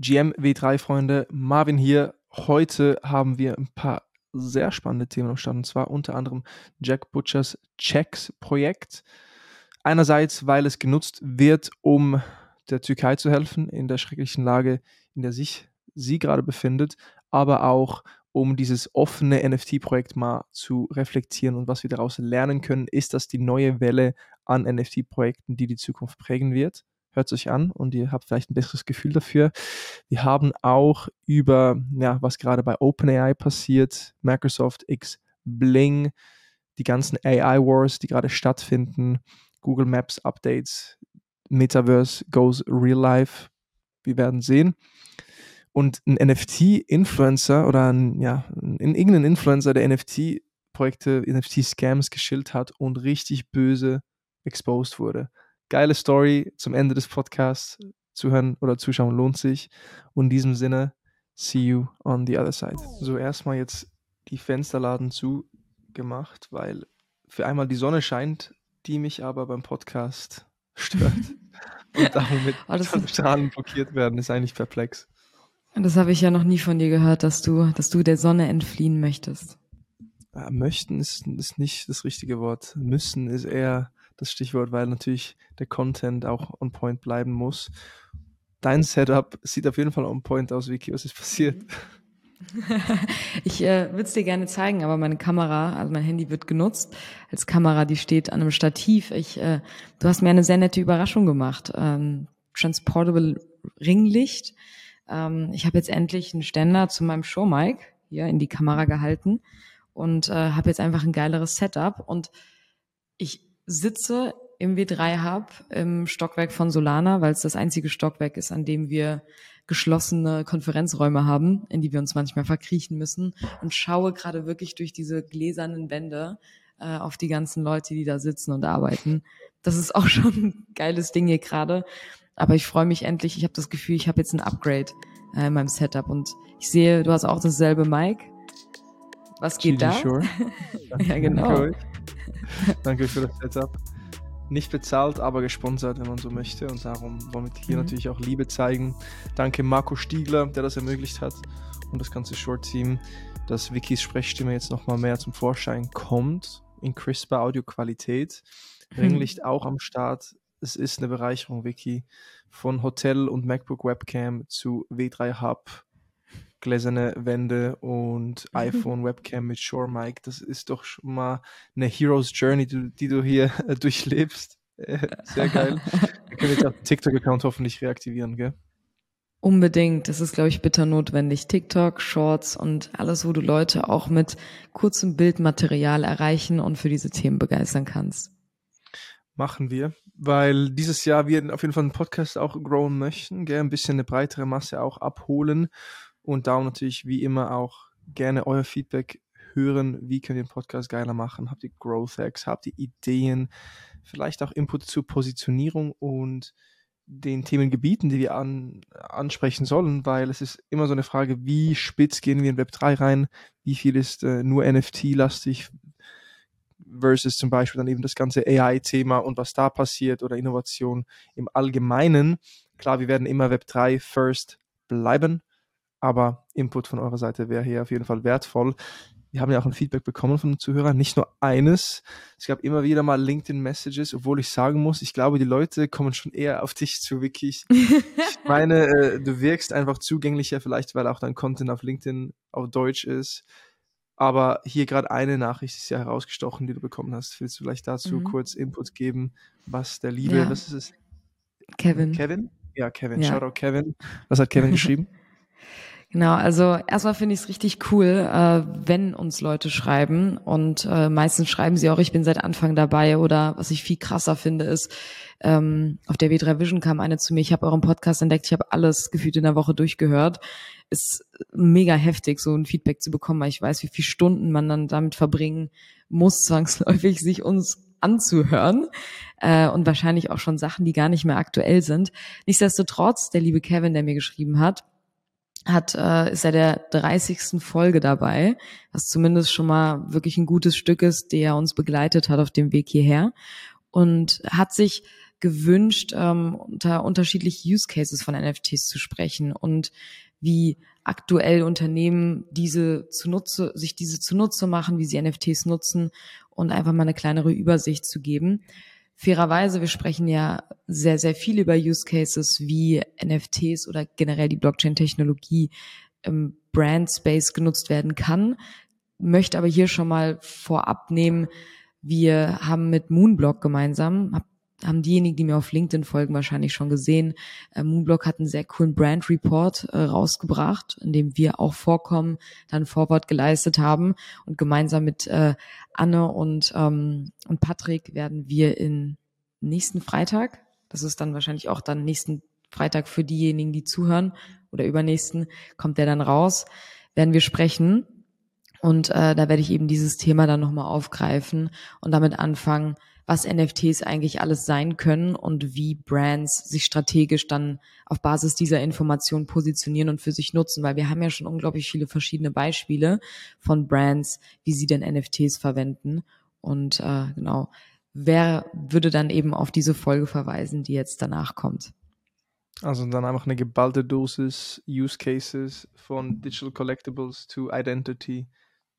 GM W3-Freunde, Marvin hier. Heute haben wir ein paar sehr spannende Themen am Start und zwar unter anderem Jack Butchers Checks-Projekt. Einerseits, weil es genutzt wird, um der Türkei zu helfen in der schrecklichen Lage, in der sich sie gerade befindet, aber auch um dieses offene NFT-Projekt mal zu reflektieren und was wir daraus lernen können, ist das die neue Welle an NFT-Projekten, die die Zukunft prägen wird hört sich an und ihr habt vielleicht ein besseres Gefühl dafür. Wir haben auch über, ja, was gerade bei OpenAI passiert, Microsoft X Bling, die ganzen AI Wars, die gerade stattfinden, Google Maps Updates, Metaverse goes real life. Wir werden sehen. Und ein NFT-Influencer oder ein, ja, ein, irgendein Influencer, der NFT-Projekte, NFT-Scams geschillt hat und richtig böse exposed wurde geile Story zum Ende des Podcasts. Zuhören oder zuschauen lohnt sich. Und in diesem Sinne, see you on the other side. So, erstmal jetzt die Fensterladen zugemacht, weil für einmal die Sonne scheint, die mich aber beim Podcast stört. Und damit oh, von Strahlen blockiert werden, ist eigentlich perplex. Das habe ich ja noch nie von dir gehört, dass du, dass du der Sonne entfliehen möchtest. Ja, möchten ist, ist nicht das richtige Wort. Müssen ist eher das Stichwort, weil natürlich der Content auch on point bleiben muss. Dein Setup sieht auf jeden Fall on point aus, Vicky. Was ist passiert? ich äh, würde es dir gerne zeigen, aber meine Kamera, also mein Handy wird genutzt als Kamera, die steht an einem Stativ. Ich, äh, du hast mir eine sehr nette Überraschung gemacht. Ähm, Transportable Ringlicht. Ähm, ich habe jetzt endlich einen Ständer zu meinem Show-Mic hier in die Kamera gehalten und äh, habe jetzt einfach ein geileres Setup und ich sitze im W3 Hub im Stockwerk von Solana, weil es das einzige Stockwerk ist, an dem wir geschlossene Konferenzräume haben, in die wir uns manchmal verkriechen müssen und schaue gerade wirklich durch diese gläsernen Wände äh, auf die ganzen Leute, die da sitzen und arbeiten. Das ist auch schon ein geiles Ding hier gerade. Aber ich freue mich endlich. Ich habe das Gefühl, ich habe jetzt ein Upgrade äh, in meinem Setup und ich sehe, du hast auch dasselbe Mic. Was geht Chili da? Sure. ja, genau. Danke für das Setup. Nicht bezahlt, aber gesponsert, wenn man so möchte. Und darum wollen wir hier mhm. natürlich auch Liebe zeigen. Danke Marco Stiegler, der das ermöglicht hat. Und das ganze Short-Team, dass Wikis Sprechstimme jetzt nochmal mehr zum Vorschein kommt. In crisper Audioqualität. Mhm. Ringlicht auch am Start. Es ist eine Bereicherung, Wiki. Von Hotel und MacBook Webcam zu W3 Hub gläserne Wände und iPhone Webcam mit Shore Mic. Das ist doch schon mal eine Hero's Journey, die, die du hier äh, durchlebst. Äh, sehr geil. Wir können jetzt auch den TikTok-Account hoffentlich reaktivieren, gell? Unbedingt. Das ist, glaube ich, bitter notwendig. TikTok, Shorts und alles, wo du Leute auch mit kurzem Bildmaterial erreichen und für diese Themen begeistern kannst. Machen wir, weil dieses Jahr wir auf jeden Fall einen Podcast auch growen möchten, gell? ein bisschen eine breitere Masse auch abholen und darum natürlich wie immer auch gerne euer Feedback hören. Wie könnt ihr den Podcast geiler machen? Habt ihr Growth Hacks? Habt ihr Ideen? Vielleicht auch Input zur Positionierung und den Themengebieten, die wir an, ansprechen sollen, weil es ist immer so eine Frage, wie spitz gehen wir in Web 3 rein? Wie viel ist äh, nur NFT-lastig versus zum Beispiel dann eben das ganze AI-Thema und was da passiert oder Innovation im Allgemeinen. Klar, wir werden immer Web 3 first bleiben, aber Input von eurer Seite wäre hier auf jeden Fall wertvoll. Wir haben ja auch ein Feedback bekommen von den Zuhörern, nicht nur eines. Es gab immer wieder mal LinkedIn-Messages, obwohl ich sagen muss, ich glaube, die Leute kommen schon eher auf dich zu, wirklich. ich meine, äh, du wirkst einfach zugänglicher, vielleicht weil auch dein Content auf LinkedIn auf Deutsch ist. Aber hier gerade eine Nachricht ist ja herausgestochen, die du bekommen hast. Willst du vielleicht dazu mhm. kurz Input geben, was der Liebe, ja. was ist es? Kevin. Kevin? Ja, Kevin. Ja. Shoutout Kevin. Was hat Kevin geschrieben? Genau, also erstmal finde ich es richtig cool, äh, wenn uns Leute schreiben und äh, meistens schreiben sie auch, ich bin seit Anfang dabei oder was ich viel krasser finde ist, ähm, auf der W3 Vision kam eine zu mir, ich habe euren Podcast entdeckt, ich habe alles gefühlt in der Woche durchgehört. Ist mega heftig, so ein Feedback zu bekommen, weil ich weiß, wie viele Stunden man dann damit verbringen muss, zwangsläufig sich uns anzuhören äh, und wahrscheinlich auch schon Sachen, die gar nicht mehr aktuell sind. Nichtsdestotrotz, der liebe Kevin, der mir geschrieben hat, hat, äh, ist er der 30. Folge dabei, was zumindest schon mal wirklich ein gutes Stück ist, der uns begleitet hat auf dem Weg hierher und hat sich gewünscht, ähm, unter unterschiedliche Use Cases von NFTs zu sprechen und wie aktuell Unternehmen diese zunutze, sich diese zunutze machen, wie sie NFTs nutzen und einfach mal eine kleinere Übersicht zu geben. Fairerweise, wir sprechen ja sehr, sehr viel über Use Cases wie NFTs oder generell die Blockchain-Technologie im Brand Space genutzt werden kann, möchte aber hier schon mal vorab nehmen, wir haben mit Moonblock gemeinsam, haben diejenigen, die mir auf LinkedIn folgen, wahrscheinlich schon gesehen. Äh, Moonblock hat einen sehr coolen Brand Report äh, rausgebracht, in dem wir auch vorkommen, dann Vorwort geleistet haben und gemeinsam mit äh, Anne und ähm, und Patrick werden wir in nächsten Freitag, das ist dann wahrscheinlich auch dann nächsten Freitag für diejenigen, die zuhören oder übernächsten kommt der dann raus, werden wir sprechen und äh, da werde ich eben dieses Thema dann nochmal aufgreifen und damit anfangen, was NFTs eigentlich alles sein können und wie Brands sich strategisch dann auf Basis dieser Information positionieren und für sich nutzen, weil wir haben ja schon unglaublich viele verschiedene Beispiele von Brands, wie sie denn NFTs verwenden. Und äh, genau, wer würde dann eben auf diese Folge verweisen, die jetzt danach kommt? Also dann einfach eine geballte Dosis Use Cases von Digital Collectibles to Identity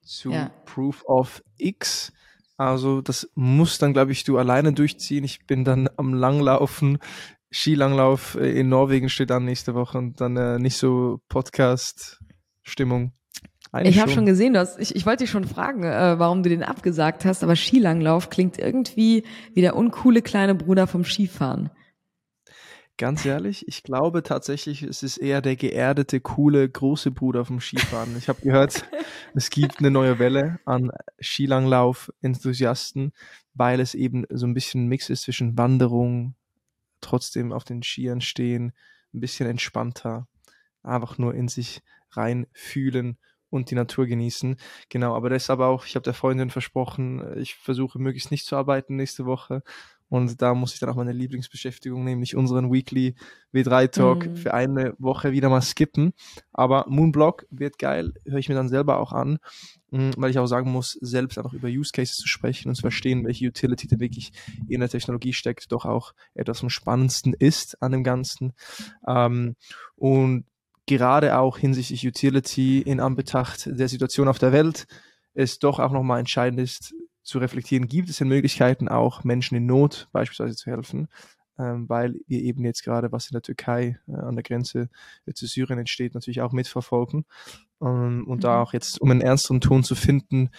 zu ja. Proof of X. Also das muss dann, glaube ich, du alleine durchziehen. Ich bin dann am Langlaufen. Skilanglauf äh, in Norwegen steht an nächste Woche und dann äh, nicht so Podcast-Stimmung. Ich habe schon gesehen, dass ich, ich wollte dich schon fragen, äh, warum du den abgesagt hast, aber Skilanglauf klingt irgendwie wie der uncoole kleine Bruder vom Skifahren. Ganz ehrlich, ich glaube tatsächlich, es ist eher der geerdete, coole, große Bruder vom Skifahren. Ich habe gehört, es gibt eine neue Welle an Skilanglauf-Enthusiasten, weil es eben so ein bisschen ein Mix ist zwischen Wanderung, trotzdem auf den Skiern stehen, ein bisschen entspannter, einfach nur in sich reinfühlen und die Natur genießen. Genau, aber deshalb auch, ich habe der Freundin versprochen, ich versuche möglichst nicht zu arbeiten nächste Woche und da muss ich dann auch meine Lieblingsbeschäftigung, nämlich unseren Weekly W3 Talk mhm. für eine Woche wieder mal skippen. Aber Moonblock wird geil, höre ich mir dann selber auch an, mm, weil ich auch sagen muss, selbst einfach über Use Cases zu sprechen und zu verstehen, welche Utility denn wirklich in der Technologie steckt, doch auch etwas am spannendsten ist an dem Ganzen. Ähm, und gerade auch hinsichtlich Utility in Anbetracht der Situation auf der Welt, es doch auch nochmal entscheidend ist, zu reflektieren, gibt es denn Möglichkeiten, auch Menschen in Not beispielsweise zu helfen, ähm, weil wir eben jetzt gerade, was in der Türkei äh, an der Grenze äh, zu Syrien entsteht, natürlich auch mitverfolgen. Ähm, und mhm. da auch jetzt, um einen ernsteren Ton zu finden,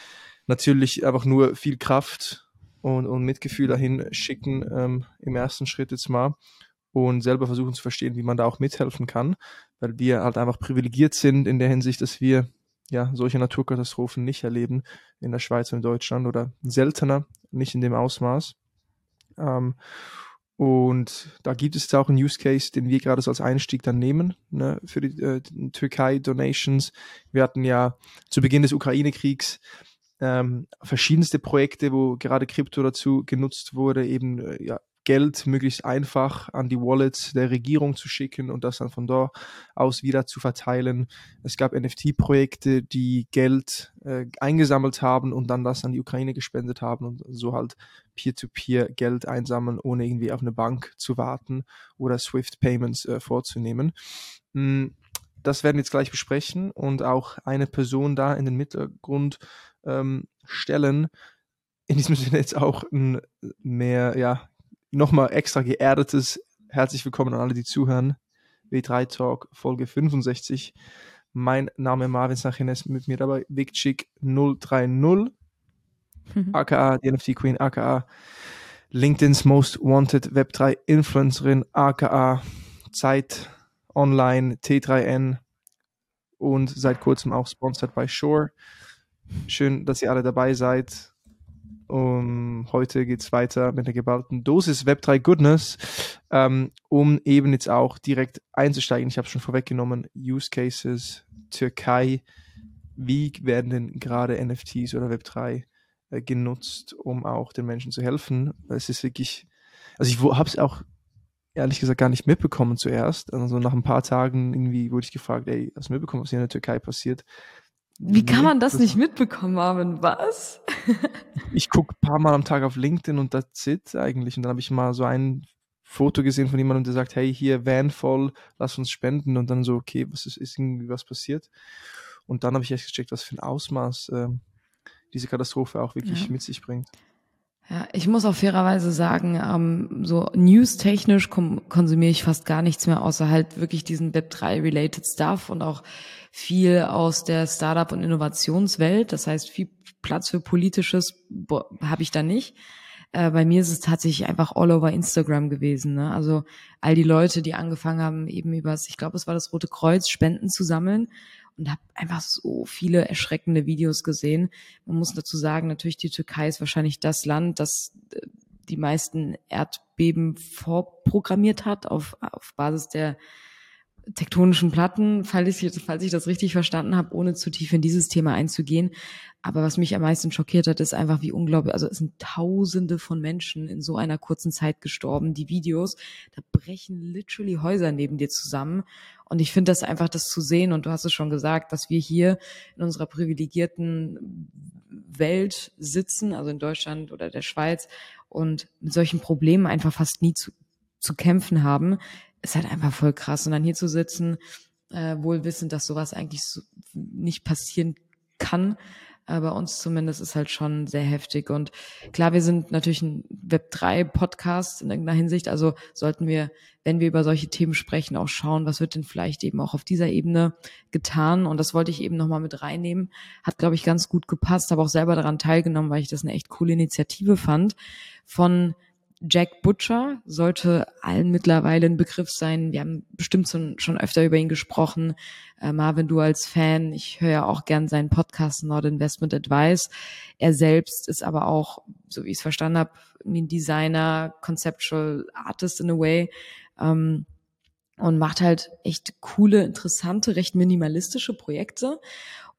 natürlich einfach nur viel Kraft und, und Mitgefühl dahin schicken, ähm, im ersten Schritt jetzt mal und selber versuchen zu verstehen, wie man da auch mithelfen kann, weil wir halt einfach privilegiert sind in der Hinsicht, dass wir ja, solche Naturkatastrophen nicht erleben in der Schweiz und in Deutschland oder seltener, nicht in dem Ausmaß. Ähm, und da gibt es jetzt auch einen Use Case, den wir gerade so als Einstieg dann nehmen ne, für die, äh, die Türkei-Donations. Wir hatten ja zu Beginn des Ukraine-Kriegs ähm, verschiedenste Projekte, wo gerade Krypto dazu genutzt wurde, eben äh, ja, Geld möglichst einfach an die Wallets der Regierung zu schicken und das dann von dort aus wieder zu verteilen. Es gab NFT-Projekte, die Geld äh, eingesammelt haben und dann das an die Ukraine gespendet haben und so halt Peer-to-Peer -Peer Geld einsammeln, ohne irgendwie auf eine Bank zu warten oder Swift-Payments äh, vorzunehmen. Hm, das werden wir jetzt gleich besprechen und auch eine Person da in den Mittelgrund ähm, stellen, in diesem Sinne jetzt auch ein mehr, ja, nochmal extra geerdetes Herzlich willkommen an alle, die zuhören. W3 Talk Folge 65. Mein Name Marvin Sachines, mit mir dabei Vicchick 030, mhm. aka die NFT Queen, aka LinkedIn's Most Wanted Web3 Influencerin, aka Zeit Online T3N und seit kurzem auch sponsored by Shore. Schön, dass ihr alle dabei seid. Um, heute geht es weiter mit der geballten Dosis Web3 Goodness, ähm, um eben jetzt auch direkt einzusteigen. Ich habe schon vorweggenommen, Use Cases, Türkei. Wie werden denn gerade NFTs oder Web3 äh, genutzt, um auch den Menschen zu helfen? Es ist wirklich, also ich habe es auch ehrlich gesagt gar nicht mitbekommen zuerst. Also nach ein paar Tagen irgendwie wurde ich gefragt, ey, hast du mitbekommen, was hier in der Türkei passiert? Wie kann man das, das nicht mitbekommen, Marvin? Was? ich gucke ein paar Mal am Tag auf LinkedIn und that's it eigentlich. Und dann habe ich mal so ein Foto gesehen von jemandem, der sagt, hey, hier Van voll, lass uns spenden und dann so, okay, was ist, ist irgendwie was passiert? Und dann habe ich echt gecheckt, was für ein Ausmaß äh, diese Katastrophe auch wirklich ja. mit sich bringt. Ja, ich muss auch fairerweise sagen, ähm, so news-technisch konsumiere ich fast gar nichts mehr, außer halt wirklich diesen Web3-related Stuff und auch viel aus der Startup- und Innovationswelt. Das heißt, viel Platz für politisches habe ich da nicht. Äh, bei mir ist es tatsächlich einfach all over Instagram gewesen. Ne? Also all die Leute, die angefangen haben, eben übers, ich glaube, es war das Rote Kreuz, Spenden zu sammeln und habe einfach so viele erschreckende Videos gesehen. Man muss dazu sagen, natürlich die Türkei ist wahrscheinlich das Land, das äh, die meisten Erdbeben vorprogrammiert hat auf, auf Basis der tektonischen Platten, falls ich, falls ich das richtig verstanden habe, ohne zu tief in dieses Thema einzugehen. Aber was mich am meisten schockiert hat, ist einfach, wie unglaublich, also es sind Tausende von Menschen in so einer kurzen Zeit gestorben. Die Videos, da brechen literally Häuser neben dir zusammen. Und ich finde das einfach, das zu sehen, und du hast es schon gesagt, dass wir hier in unserer privilegierten Welt sitzen, also in Deutschland oder der Schweiz, und mit solchen Problemen einfach fast nie zu, zu kämpfen haben, ist halt einfach voll krass. Und dann hier zu sitzen, äh, wohl wissend, dass sowas eigentlich so nicht passieren kann, äh, bei uns zumindest ist halt schon sehr heftig. Und klar, wir sind natürlich ein Web3-Podcast in irgendeiner Hinsicht. Also sollten wir, wenn wir über solche Themen sprechen, auch schauen, was wird denn vielleicht eben auch auf dieser Ebene getan. Und das wollte ich eben nochmal mit reinnehmen. Hat, glaube ich, ganz gut gepasst, habe auch selber daran teilgenommen, weil ich das eine echt coole Initiative fand von Jack Butcher sollte allen mittlerweile ein Begriff sein. Wir haben bestimmt schon, schon öfter über ihn gesprochen. Äh, Marvin, du als Fan, ich höre ja auch gern seinen Podcast Not Investment Advice. Er selbst ist aber auch, so wie ich es verstanden habe, ein Designer, Conceptual Artist in a way. Ähm, und macht halt echt coole, interessante, recht minimalistische Projekte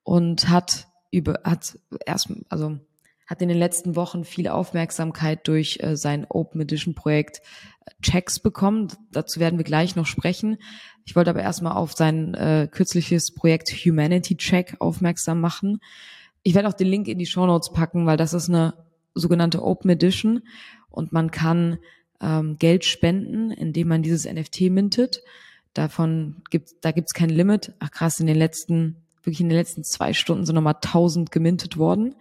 und hat über, hat erst, also hat in den letzten Wochen viel Aufmerksamkeit durch äh, sein Open Edition Projekt äh, Checks bekommen. Dazu werden wir gleich noch sprechen. Ich wollte aber erstmal auf sein äh, kürzliches Projekt Humanity Check aufmerksam machen. Ich werde auch den Link in die Show Notes packen, weil das ist eine sogenannte Open Edition und man kann ähm, Geld spenden, indem man dieses NFT mintet. Davon gibt, da gibt's kein Limit. Ach krass, in den letzten, wirklich in den letzten zwei Stunden sind nochmal 1000 gemintet worden.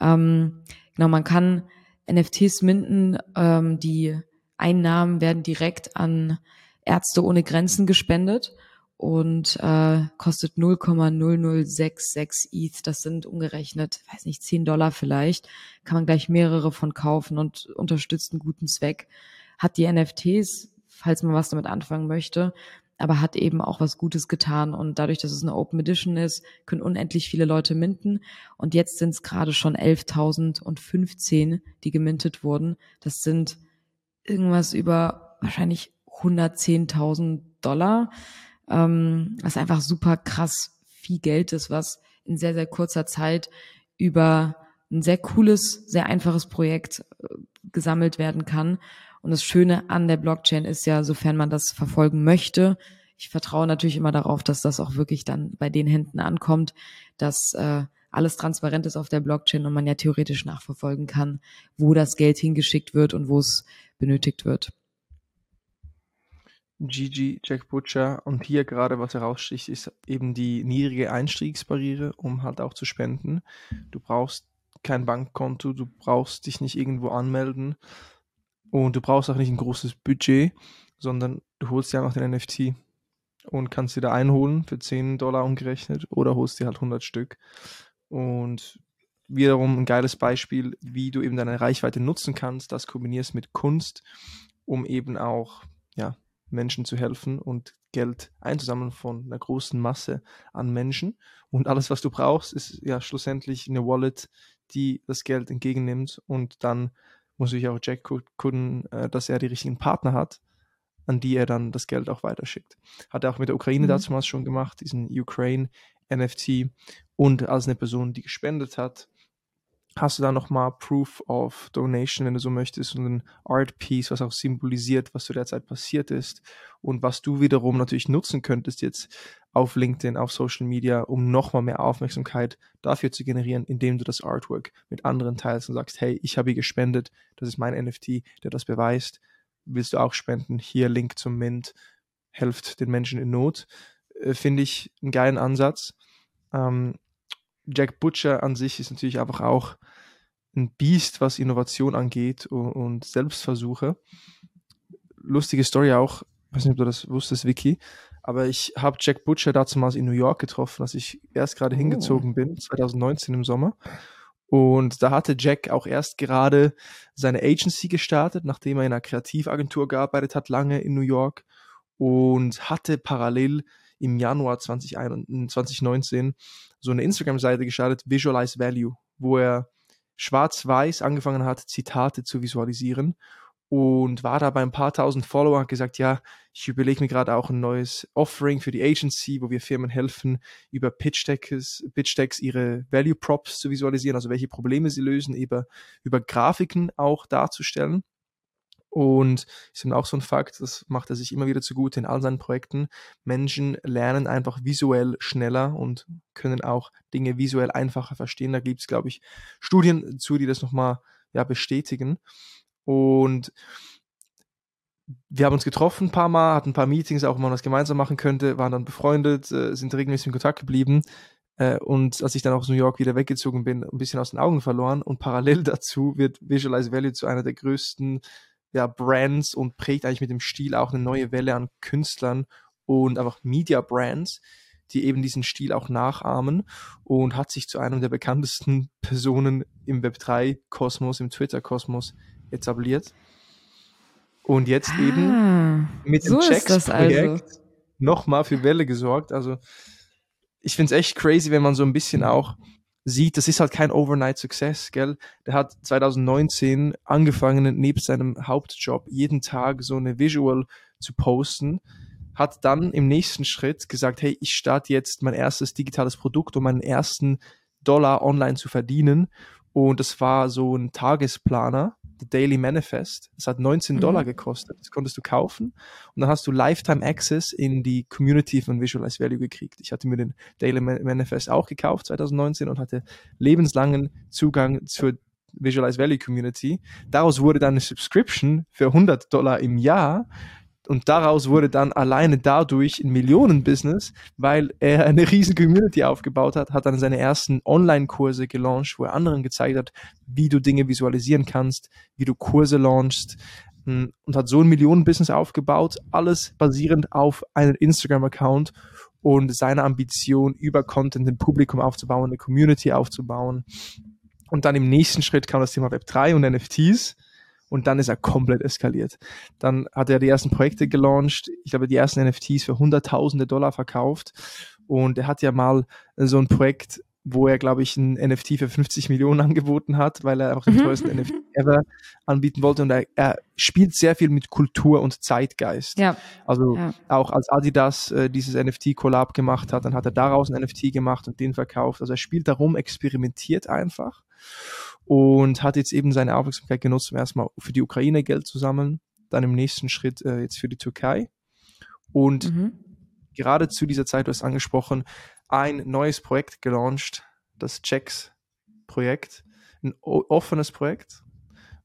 Ähm, genau, man kann NFTs minden, ähm, die Einnahmen werden direkt an Ärzte ohne Grenzen gespendet und äh, kostet 0,0066 ETH. Das sind umgerechnet, weiß nicht, 10 Dollar vielleicht. Kann man gleich mehrere von kaufen und unterstützt einen guten Zweck. Hat die NFTs, falls man was damit anfangen möchte, aber hat eben auch was Gutes getan. Und dadurch, dass es eine Open Edition ist, können unendlich viele Leute minten. Und jetzt sind es gerade schon 11.015, die gemintet wurden. Das sind irgendwas über wahrscheinlich 110.000 Dollar, ähm, was einfach super krass viel Geld ist, was in sehr, sehr kurzer Zeit über ein sehr cooles, sehr einfaches Projekt äh, gesammelt werden kann. Und das Schöne an der Blockchain ist ja, sofern man das verfolgen möchte, ich vertraue natürlich immer darauf, dass das auch wirklich dann bei den Händen ankommt, dass äh, alles transparent ist auf der Blockchain und man ja theoretisch nachverfolgen kann, wo das Geld hingeschickt wird und wo es benötigt wird. GG, Jack Butcher. Und hier gerade, was heraussticht, ist eben die niedrige Einstiegsbarriere, um halt auch zu spenden. Du brauchst kein Bankkonto, du brauchst dich nicht irgendwo anmelden. Und du brauchst auch nicht ein großes Budget, sondern du holst dir einfach den NFT und kannst dir da einholen für 10 Dollar umgerechnet oder holst dir halt 100 Stück. Und wiederum ein geiles Beispiel, wie du eben deine Reichweite nutzen kannst, das kombinierst mit Kunst, um eben auch ja, Menschen zu helfen und Geld einzusammeln von einer großen Masse an Menschen. Und alles, was du brauchst, ist ja schlussendlich eine Wallet, die das Geld entgegennimmt und dann muss ich auch Jack gucken, äh, dass er die richtigen Partner hat, an die er dann das Geld auch weiterschickt. Hat er auch mit der Ukraine mhm. damals schon gemacht, diesen Ukraine NFT und als eine Person, die gespendet hat, hast du da nochmal Proof of Donation, wenn du so möchtest, und ein Art Piece, was auch symbolisiert, was zu der Zeit passiert ist und was du wiederum natürlich nutzen könntest jetzt auf LinkedIn, auf Social Media, um nochmal mehr Aufmerksamkeit dafür zu generieren, indem du das Artwork mit anderen teilst und sagst, hey, ich habe hier gespendet, das ist mein NFT, der das beweist. willst du auch spenden? Hier Link zum Mint, helft den Menschen in Not. Äh, Finde ich einen geilen Ansatz. Ähm, Jack Butcher an sich ist natürlich einfach auch ein Biest, was Innovation angeht und, und Selbstversuche. Lustige Story auch, ich weiß nicht, ob du das wusstest, Vicky, aber ich habe Jack Butcher damals in New York getroffen, als ich erst gerade oh. hingezogen bin, 2019 im Sommer. Und da hatte Jack auch erst gerade seine Agency gestartet, nachdem er in einer Kreativagentur gearbeitet hat, lange in New York. Und hatte parallel im Januar 2019 so eine Instagram-Seite gestartet, Visualize Value, wo er schwarz-weiß angefangen hat, Zitate zu visualisieren und war da bei ein paar tausend Follower und gesagt, ja, ich überlege mir gerade auch ein neues Offering für die Agency, wo wir Firmen helfen, über Pitch Decks, Pitch ihre Value Props zu visualisieren, also welche Probleme sie lösen, über, über Grafiken auch darzustellen. Und ist eben auch so ein Fakt, das macht er sich immer wieder zugute in all seinen Projekten. Menschen lernen einfach visuell schneller und können auch Dinge visuell einfacher verstehen. Da gibt es, glaube ich, Studien zu, die das nochmal ja, bestätigen. Und wir haben uns getroffen ein paar Mal, hatten ein paar Meetings, auch wenn man das gemeinsam machen könnte, waren dann befreundet, äh, sind regelmäßig in Kontakt geblieben. Äh, und als ich dann aus New York wieder weggezogen bin, ein bisschen aus den Augen verloren. Und parallel dazu wird Visualize Value zu einer der größten ja, Brands und prägt eigentlich mit dem Stil auch eine neue Welle an Künstlern und einfach Media Brands, die eben diesen Stil auch nachahmen und hat sich zu einem der bekanntesten Personen im Web3-Kosmos, im Twitter-Kosmos etabliert. Und jetzt ah, eben mit dem so Checks-Projekt also. nochmal für Welle gesorgt. Also ich finde es echt crazy, wenn man so ein bisschen auch sieht, das ist halt kein Overnight Success, gell? Der hat 2019 angefangen, neben seinem Hauptjob jeden Tag so eine Visual zu posten, hat dann im nächsten Schritt gesagt, hey, ich starte jetzt mein erstes digitales Produkt, um meinen ersten Dollar online zu verdienen. Und das war so ein Tagesplaner, The Daily Manifest. Das hat 19 mhm. Dollar gekostet. Das konntest du kaufen. Und dann hast du Lifetime Access in die Community von Visualize Value gekriegt. Ich hatte mir den Daily Manifest auch gekauft 2019 und hatte lebenslangen Zugang zur Visualize Value Community. Daraus wurde dann eine Subscription für 100 Dollar im Jahr und daraus wurde dann alleine dadurch ein Millionenbusiness, weil er eine riesen Community aufgebaut hat, hat dann seine ersten Online-Kurse gelauncht, wo er anderen gezeigt hat, wie du Dinge visualisieren kannst, wie du Kurse launchst hm, und hat so ein Millionenbusiness aufgebaut, alles basierend auf einem Instagram-Account und seiner Ambition, über Content ein Publikum aufzubauen, eine Community aufzubauen. Und dann im nächsten Schritt kam das Thema Web3 und NFTs und dann ist er komplett eskaliert. Dann hat er die ersten Projekte gelauncht, ich glaube die ersten NFTs für hunderttausende Dollar verkauft und er hat ja mal so ein Projekt, wo er, glaube ich, ein NFT für 50 Millionen angeboten hat, weil er einfach den mhm. teuersten NFT ever anbieten wollte und er, er, spielt sehr viel mit Kultur und Zeitgeist. Ja. Also ja. auch als Adidas äh, dieses NFT-Collab gemacht hat, dann hat er daraus ein NFT gemacht und den verkauft. Also er spielt darum, experimentiert einfach und hat jetzt eben seine Aufmerksamkeit genutzt, um erstmal für die Ukraine Geld zu sammeln, dann im nächsten Schritt äh, jetzt für die Türkei. Und mhm. gerade zu dieser Zeit, du hast angesprochen, ein neues Projekt gelauncht, das Checks-Projekt, ein offenes Projekt,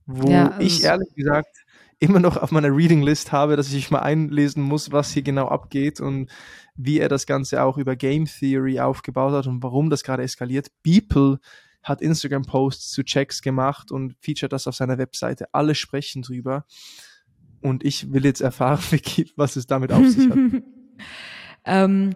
wo ja, also ich ehrlich gesagt immer noch auf meiner Reading List habe, dass ich mal einlesen muss, was hier genau abgeht und wie er das Ganze auch über Game Theory aufgebaut hat und warum das gerade eskaliert. Beeple hat Instagram-Posts zu Checks gemacht und featuret das auf seiner Webseite. Alle sprechen drüber. Und ich will jetzt erfahren, Vicky, was es damit auf sich hat. ähm,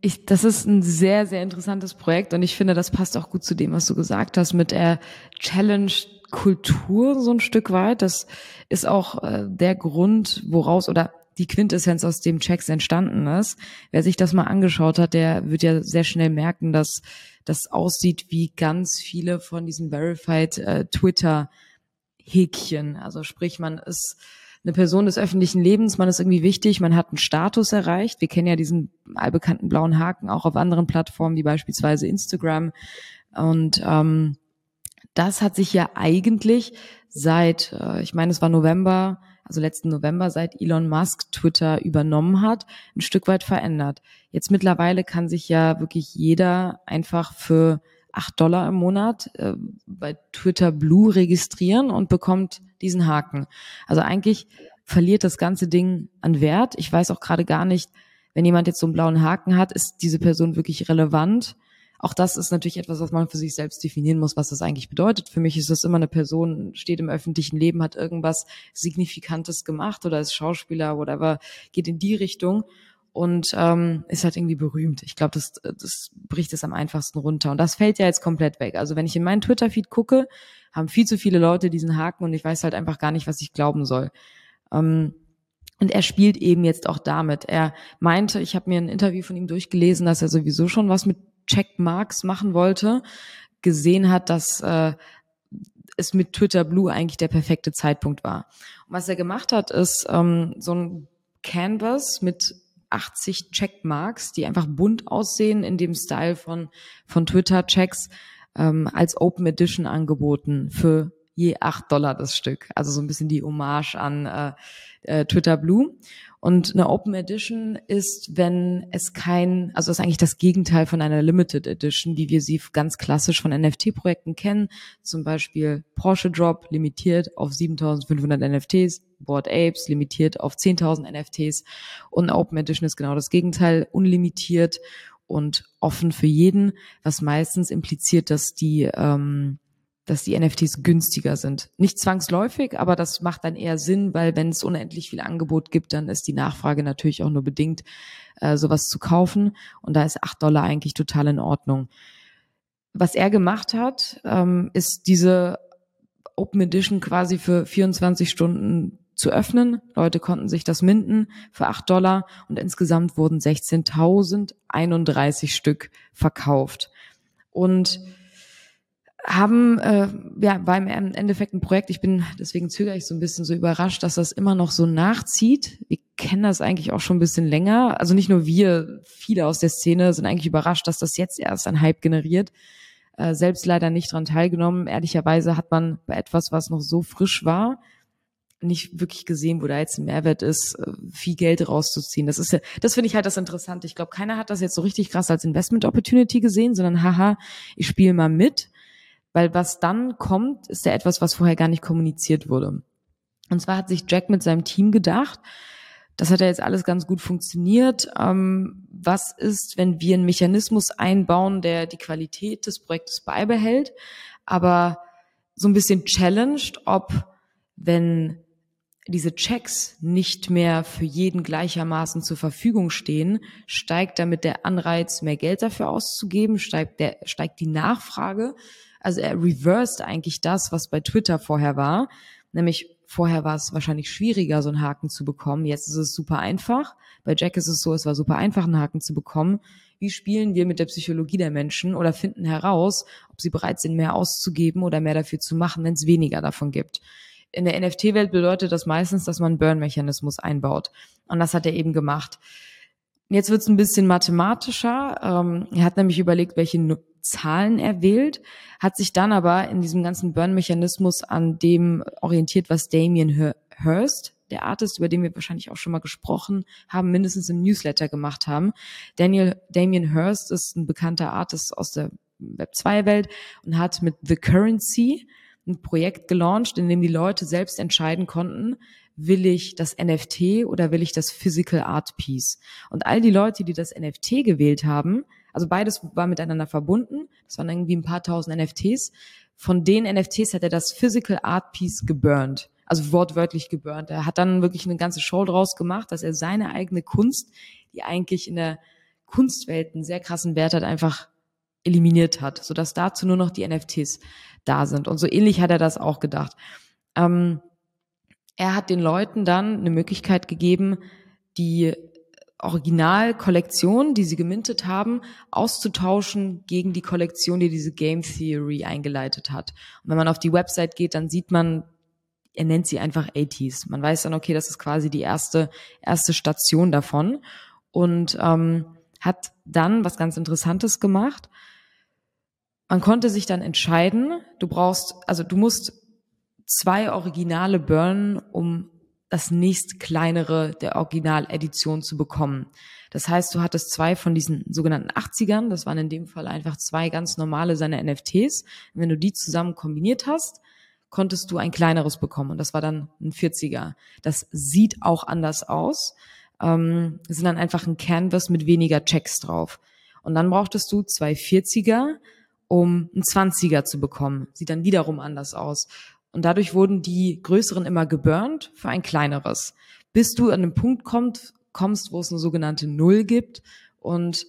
ich, das ist ein sehr, sehr interessantes Projekt und ich finde, das passt auch gut zu dem, was du gesagt hast, mit der Challenge Kultur so ein Stück weit. Das ist auch äh, der Grund, woraus oder die Quintessenz aus dem Checks entstanden ist. Wer sich das mal angeschaut hat, der wird ja sehr schnell merken, dass das aussieht wie ganz viele von diesen Verified äh, Twitter-Häkchen. Also sprich, man ist eine Person des öffentlichen Lebens, man ist irgendwie wichtig, man hat einen Status erreicht. Wir kennen ja diesen allbekannten blauen Haken auch auf anderen Plattformen, wie beispielsweise Instagram. Und ähm, das hat sich ja eigentlich seit, äh, ich meine, es war November also letzten November, seit Elon Musk Twitter übernommen hat, ein Stück weit verändert. Jetzt mittlerweile kann sich ja wirklich jeder einfach für acht Dollar im Monat äh, bei Twitter Blue registrieren und bekommt diesen Haken. Also eigentlich verliert das ganze Ding an Wert. Ich weiß auch gerade gar nicht, wenn jemand jetzt so einen blauen Haken hat, ist diese Person wirklich relevant? Auch das ist natürlich etwas, was man für sich selbst definieren muss, was das eigentlich bedeutet. Für mich ist das immer eine Person, steht im öffentlichen Leben, hat irgendwas Signifikantes gemacht oder ist Schauspieler, whatever, geht in die Richtung und ähm, ist halt irgendwie berühmt. Ich glaube, das, das bricht es am einfachsten runter. Und das fällt ja jetzt komplett weg. Also wenn ich in meinen Twitter-Feed gucke, haben viel zu viele Leute diesen Haken und ich weiß halt einfach gar nicht, was ich glauben soll. Ähm, und er spielt eben jetzt auch damit. Er meinte, ich habe mir ein Interview von ihm durchgelesen, dass er sowieso schon was mit Checkmarks machen wollte, gesehen hat, dass äh, es mit Twitter Blue eigentlich der perfekte Zeitpunkt war. Und was er gemacht hat, ist ähm, so ein Canvas mit 80 Checkmarks, die einfach bunt aussehen in dem Style von, von Twitter-Checks, ähm, als Open Edition angeboten für je acht Dollar das Stück. Also so ein bisschen die Hommage an äh, äh, Twitter Blue. Und eine Open Edition ist, wenn es kein, also ist eigentlich das Gegenteil von einer Limited Edition, wie wir sie ganz klassisch von NFT-Projekten kennen. Zum Beispiel Porsche Drop limitiert auf 7500 NFTs, Board Apes limitiert auf 10.000 NFTs und Open Edition ist genau das Gegenteil, unlimitiert und offen für jeden, was meistens impliziert, dass die ähm, dass die NFTs günstiger sind. Nicht zwangsläufig, aber das macht dann eher Sinn, weil wenn es unendlich viel Angebot gibt, dann ist die Nachfrage natürlich auch nur bedingt, äh, sowas zu kaufen. Und da ist acht Dollar eigentlich total in Ordnung. Was er gemacht hat, ähm, ist diese Open Edition quasi für 24 Stunden zu öffnen. Leute konnten sich das minden für acht Dollar und insgesamt wurden 16.031 Stück verkauft. Und haben äh, ja beim Endeffekt ein Projekt. Ich bin deswegen zögere ich so ein bisschen so überrascht, dass das immer noch so nachzieht. Wir kennen das eigentlich auch schon ein bisschen länger. Also nicht nur wir, viele aus der Szene sind eigentlich überrascht, dass das jetzt erst ein Hype generiert. Äh, selbst leider nicht dran teilgenommen. Ehrlicherweise hat man bei etwas, was noch so frisch war, nicht wirklich gesehen, wo da jetzt ein Mehrwert ist, äh, viel Geld rauszuziehen. Das ist ja, das finde ich halt das Interessante. Ich glaube, keiner hat das jetzt so richtig krass als Investment Opportunity gesehen, sondern haha, ich spiele mal mit weil was dann kommt, ist ja etwas, was vorher gar nicht kommuniziert wurde. Und zwar hat sich Jack mit seinem Team gedacht, das hat ja jetzt alles ganz gut funktioniert. Ähm, was ist, wenn wir einen Mechanismus einbauen, der die Qualität des Projektes beibehält, aber so ein bisschen challenged, ob wenn diese Checks nicht mehr für jeden gleichermaßen zur Verfügung stehen, steigt damit der Anreiz, mehr Geld dafür auszugeben, steigt, der, steigt die Nachfrage also er reversed eigentlich das, was bei Twitter vorher war. Nämlich vorher war es wahrscheinlich schwieriger, so einen Haken zu bekommen. Jetzt ist es super einfach. Bei Jack ist es so, es war super einfach, einen Haken zu bekommen. Wie spielen wir mit der Psychologie der Menschen oder finden heraus, ob sie bereit sind, mehr auszugeben oder mehr dafür zu machen, wenn es weniger davon gibt? In der NFT-Welt bedeutet das meistens, dass man einen Burn-Mechanismus einbaut. Und das hat er eben gemacht. Jetzt wird es ein bisschen mathematischer. Ähm, er hat nämlich überlegt, welche Zahlen er wählt, hat sich dann aber in diesem ganzen Burn-Mechanismus an dem orientiert, was Damien Hirst, der Artist, über den wir wahrscheinlich auch schon mal gesprochen haben, mindestens im Newsletter gemacht haben. Daniel, Damien Hirst ist ein bekannter Artist aus der Web 2 Welt und hat mit The Currency ein Projekt gelauncht, in dem die Leute selbst entscheiden konnten, will ich das NFT oder will ich das Physical Art Piece? Und all die Leute, die das NFT gewählt haben, also beides war miteinander verbunden. Das waren irgendwie ein paar tausend NFTs. Von den NFTs hat er das Physical Art Piece geburnt. Also wortwörtlich geburnt. Er hat dann wirklich eine ganze Show draus gemacht, dass er seine eigene Kunst, die eigentlich in der Kunstwelt einen sehr krassen Wert hat, einfach eliminiert hat, sodass dazu nur noch die NFTs da sind. Und so ähnlich hat er das auch gedacht. Ähm, er hat den Leuten dann eine Möglichkeit gegeben, die Originalkollektion, die sie gemintet haben, auszutauschen gegen die Kollektion, die diese Game Theory eingeleitet hat. Und wenn man auf die Website geht, dann sieht man, er nennt sie einfach 80s. Man weiß dann, okay, das ist quasi die erste, erste Station davon. Und ähm, hat dann was ganz Interessantes gemacht. Man konnte sich dann entscheiden, du brauchst, also du musst zwei Originale burnen, um das nächst kleinere der Originaledition zu bekommen. Das heißt, du hattest zwei von diesen sogenannten 80ern, das waren in dem Fall einfach zwei ganz normale seine NFTs. Und wenn du die zusammen kombiniert hast, konntest du ein kleineres bekommen und das war dann ein 40er. Das sieht auch anders aus. Ähm, sind dann einfach ein Canvas mit weniger Checks drauf. Und dann brauchtest du zwei 40er, um ein 20er zu bekommen. Sieht dann wiederum anders aus. Und dadurch wurden die größeren immer geburnt für ein kleineres. Bis du an den Punkt kommt, kommst, wo es eine sogenannte Null gibt. Und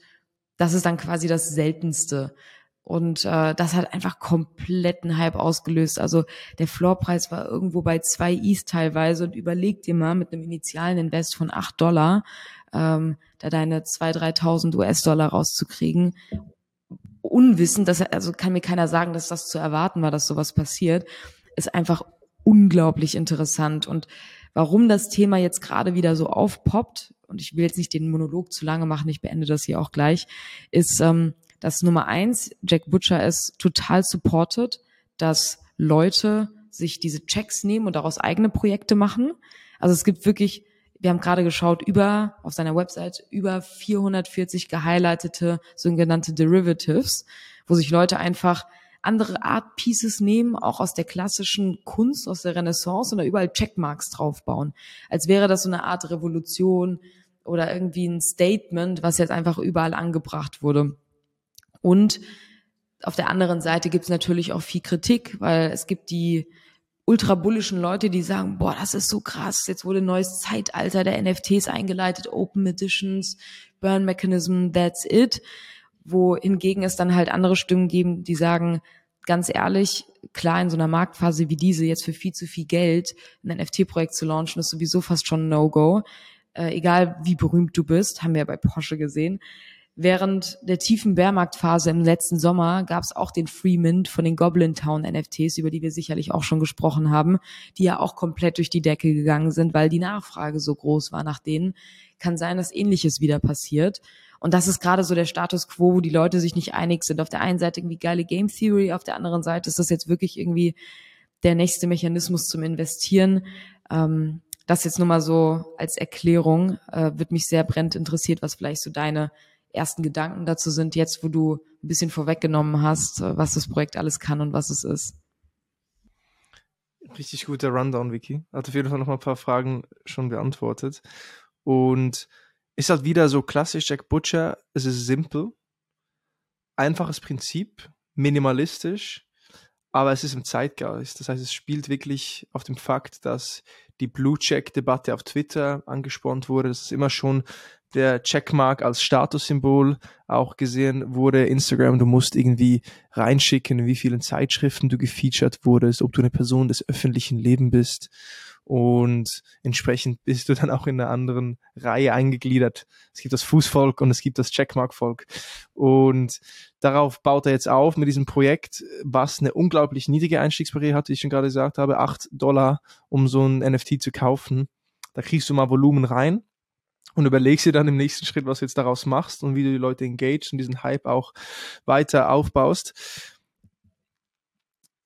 das ist dann quasi das Seltenste. Und äh, das hat einfach kompletten Hype ausgelöst. Also der Floorpreis war irgendwo bei zwei Is teilweise und überleg dir mal mit einem initialen Invest von acht Dollar, ähm, da deine zwei, 3.000 US-Dollar rauszukriegen. Unwissend, dass, also kann mir keiner sagen, dass das zu erwarten war, dass sowas passiert, ist einfach unglaublich interessant. Und warum das Thema jetzt gerade wieder so aufpoppt, und ich will jetzt nicht den Monolog zu lange machen, ich beende das hier auch gleich, ist, ähm, dass Nummer eins, Jack Butcher es total supportet, dass Leute sich diese Checks nehmen und daraus eigene Projekte machen. Also es gibt wirklich, wir haben gerade geschaut, über, auf seiner Website, über 440 gehighlightete sogenannte Derivatives, wo sich Leute einfach andere Art Pieces nehmen, auch aus der klassischen Kunst, aus der Renaissance und da überall Checkmarks draufbauen. Als wäre das so eine Art Revolution oder irgendwie ein Statement, was jetzt einfach überall angebracht wurde. Und auf der anderen Seite gibt es natürlich auch viel Kritik, weil es gibt die ultrabullischen Leute, die sagen, boah, das ist so krass, jetzt wurde ein neues Zeitalter der NFTs eingeleitet, Open Editions, Burn Mechanism, that's it. Wohingegen es dann halt andere Stimmen geben, die sagen, ganz ehrlich, klar in so einer Marktphase wie diese jetzt für viel zu viel Geld ein NFT-Projekt zu launchen, ist sowieso fast schon ein No-Go. Äh, egal wie berühmt du bist, haben wir ja bei Porsche gesehen. Während der tiefen Bärmarktphase im letzten Sommer gab es auch den Free Mint von den Goblin Town NFTs, über die wir sicherlich auch schon gesprochen haben, die ja auch komplett durch die Decke gegangen sind, weil die Nachfrage so groß war nach denen. Kann sein, dass ähnliches wieder passiert. Und das ist gerade so der Status quo, wo die Leute sich nicht einig sind. Auf der einen Seite irgendwie geile Game Theory, auf der anderen Seite ist das jetzt wirklich irgendwie der nächste Mechanismus zum Investieren. Ähm, das jetzt nur mal so als Erklärung, äh, wird mich sehr brennend interessiert, was vielleicht so deine ersten Gedanken dazu sind, jetzt wo du ein bisschen vorweggenommen hast, äh, was das Projekt alles kann und was es ist. Richtig guter Rundown, Vicky. Hat auf jeden Fall noch mal ein paar Fragen schon beantwortet. Und ist halt wieder so klassisch Jack Butcher. Es ist simpel, einfaches Prinzip, minimalistisch, aber es ist im Zeitgeist. Das heißt, es spielt wirklich auf dem Fakt, dass die Blue Check-Debatte auf Twitter angespornt wurde. Das ist immer schon der Checkmark als Statussymbol auch gesehen wurde. Instagram, du musst irgendwie reinschicken, wie vielen Zeitschriften du gefeatured wurdest, ob du eine Person des öffentlichen Lebens bist. Und entsprechend bist du dann auch in einer anderen Reihe eingegliedert. Es gibt das Fußvolk und es gibt das Checkmark-Volk. Und darauf baut er jetzt auf mit diesem Projekt, was eine unglaublich niedrige Einstiegsbarriere hat, wie ich schon gerade gesagt habe, acht Dollar, um so ein NFT zu kaufen. Da kriegst du mal Volumen rein und überlegst dir dann im nächsten Schritt, was du jetzt daraus machst und wie du die Leute engagest und diesen Hype auch weiter aufbaust.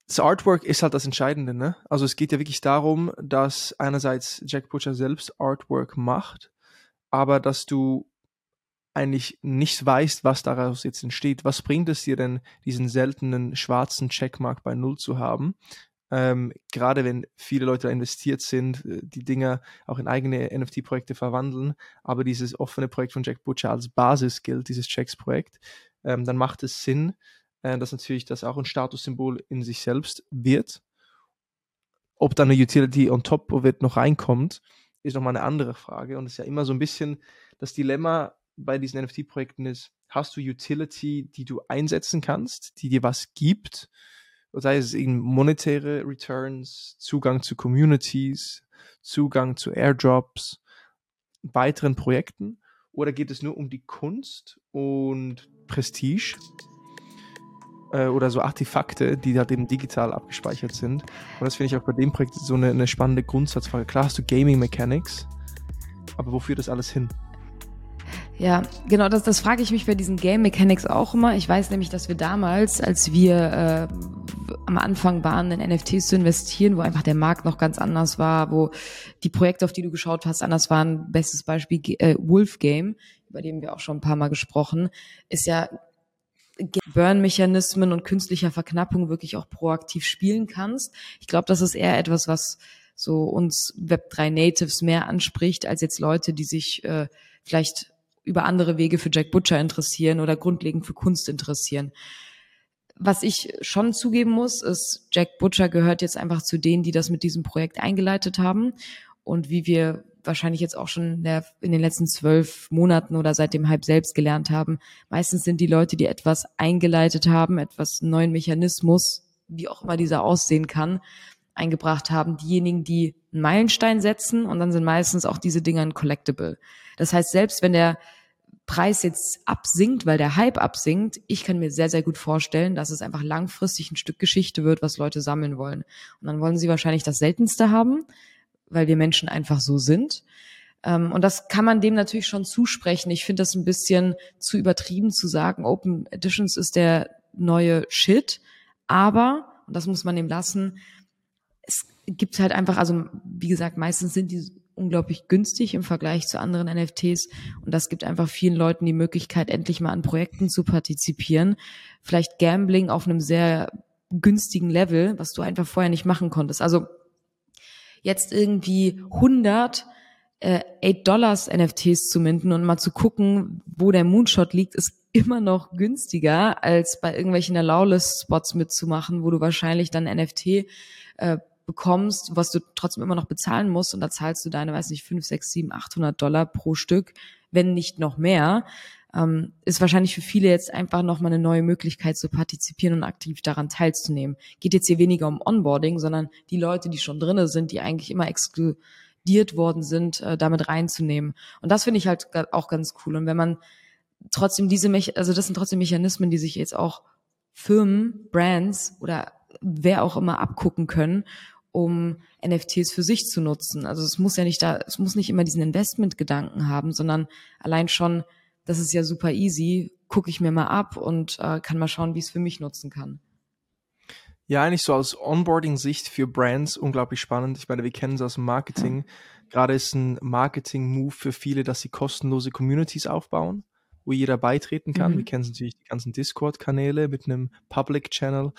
Das Artwork ist halt das Entscheidende, ne? Also es geht ja wirklich darum, dass einerseits Jack Butcher selbst Artwork macht, aber dass du eigentlich nicht weißt, was daraus jetzt entsteht. Was bringt es dir denn, diesen seltenen schwarzen Checkmark bei Null zu haben? Ähm, gerade wenn viele Leute da investiert sind, äh, die Dinger auch in eigene NFT-Projekte verwandeln, aber dieses offene Projekt von Jack Butcher als Basis gilt, dieses Checks-Projekt, ähm, dann macht es Sinn, äh, dass natürlich das auch ein Statussymbol in sich selbst wird. Ob dann eine Utility on top of it noch reinkommt, ist nochmal eine andere Frage. Und es ist ja immer so ein bisschen das Dilemma bei diesen NFT-Projekten ist, hast du Utility, die du einsetzen kannst, die dir was gibt, sei es eben monetäre Returns, Zugang zu Communities, Zugang zu Airdrops, weiteren Projekten? Oder geht es nur um die Kunst und Prestige? Äh, oder so Artefakte, die halt eben digital abgespeichert sind. Und das finde ich auch bei dem Projekt so eine, eine spannende Grundsatzfrage. Klar hast du Gaming Mechanics, aber wo führt das alles hin? Ja, genau, das, das frage ich mich bei diesen Game Mechanics auch immer. Ich weiß nämlich, dass wir damals, als wir äh, am Anfang waren, in NFTs zu investieren, wo einfach der Markt noch ganz anders war, wo die Projekte, auf die du geschaut hast, anders waren. Bestes Beispiel äh, Wolf Game, über den wir auch schon ein paar Mal gesprochen, ist ja Burn-Mechanismen und künstlicher Verknappung wirklich auch proaktiv spielen kannst. Ich glaube, das ist eher etwas, was so uns Web3 Natives mehr anspricht, als jetzt Leute, die sich äh, vielleicht über andere Wege für Jack Butcher interessieren oder grundlegend für Kunst interessieren. Was ich schon zugeben muss, ist, Jack Butcher gehört jetzt einfach zu denen, die das mit diesem Projekt eingeleitet haben. Und wie wir wahrscheinlich jetzt auch schon in, den letzten zwölf Monaten oder seit dem Hype selbst gelernt haben. Meistens sind die Leute, die etwas eingeleitet haben, etwas neuen Mechanismus, wie auch immer dieser aussehen kann, eingebracht haben, diejenigen, die einen Meilenstein setzen und dann sind meistens auch diese Dinger ein Collectible. Das heißt, selbst wenn der Preis jetzt absinkt, weil der Hype absinkt, ich kann mir sehr, sehr gut vorstellen, dass es einfach langfristig ein Stück Geschichte wird, was Leute sammeln wollen. Und dann wollen sie wahrscheinlich das Seltenste haben, weil wir Menschen einfach so sind. Ähm, und das kann man dem natürlich schon zusprechen. Ich finde das ein bisschen zu übertrieben zu sagen, Open Editions ist der neue Shit. Aber, und das muss man dem lassen, es gibt halt einfach, also wie gesagt, meistens sind die unglaublich günstig im Vergleich zu anderen NFTs und das gibt einfach vielen Leuten die Möglichkeit, endlich mal an Projekten zu partizipieren. Vielleicht Gambling auf einem sehr günstigen Level, was du einfach vorher nicht machen konntest. Also jetzt irgendwie 100 äh, 8 Dollars NFTs zu minden und mal zu gucken, wo der Moonshot liegt, ist immer noch günstiger, als bei irgendwelchen Allowless-Spots mitzumachen, wo du wahrscheinlich dann NFT äh, bekommst, was du trotzdem immer noch bezahlen musst. Und da zahlst du deine, weiß nicht, 5, 6, 7, 800 Dollar pro Stück, wenn nicht noch mehr ähm, ist wahrscheinlich für viele jetzt einfach nochmal eine neue Möglichkeit zu partizipieren und aktiv daran teilzunehmen. Geht jetzt hier weniger um Onboarding, sondern die Leute, die schon drinne sind, die eigentlich immer exkludiert worden sind, äh, damit reinzunehmen. Und das finde ich halt auch ganz cool. Und wenn man trotzdem diese, Me also das sind trotzdem Mechanismen, die sich jetzt auch Firmen, Brands oder wer auch immer abgucken können, um NFTs für sich zu nutzen. Also es muss ja nicht da, es muss nicht immer diesen Investmentgedanken haben, sondern allein schon das ist ja super easy, gucke ich mir mal ab und äh, kann mal schauen, wie es für mich nutzen kann. Ja, eigentlich so aus Onboarding-Sicht für Brands unglaublich spannend. Ich meine, wir kennen es aus dem Marketing. Ja. Gerade ist ein Marketing-Move für viele, dass sie kostenlose Communities aufbauen, wo jeder beitreten kann. Mhm. Wir kennen natürlich die ganzen Discord-Kanäle mit einem Public-Channel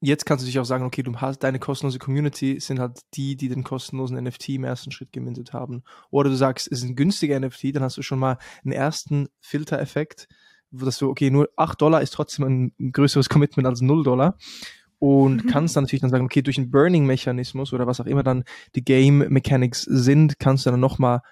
jetzt kannst du dich auch sagen, okay, du hast deine kostenlose Community sind halt die, die den kostenlosen NFT im ersten Schritt gemintet haben. Oder du sagst, es ist ein günstiger NFT, dann hast du schon mal einen ersten Filtereffekt, wo das so, okay, nur 8 Dollar ist trotzdem ein größeres Commitment als 0 Dollar. Und mhm. kannst dann natürlich dann sagen, okay, durch einen Burning-Mechanismus oder was auch immer dann die Game-Mechanics sind, kannst du dann nochmal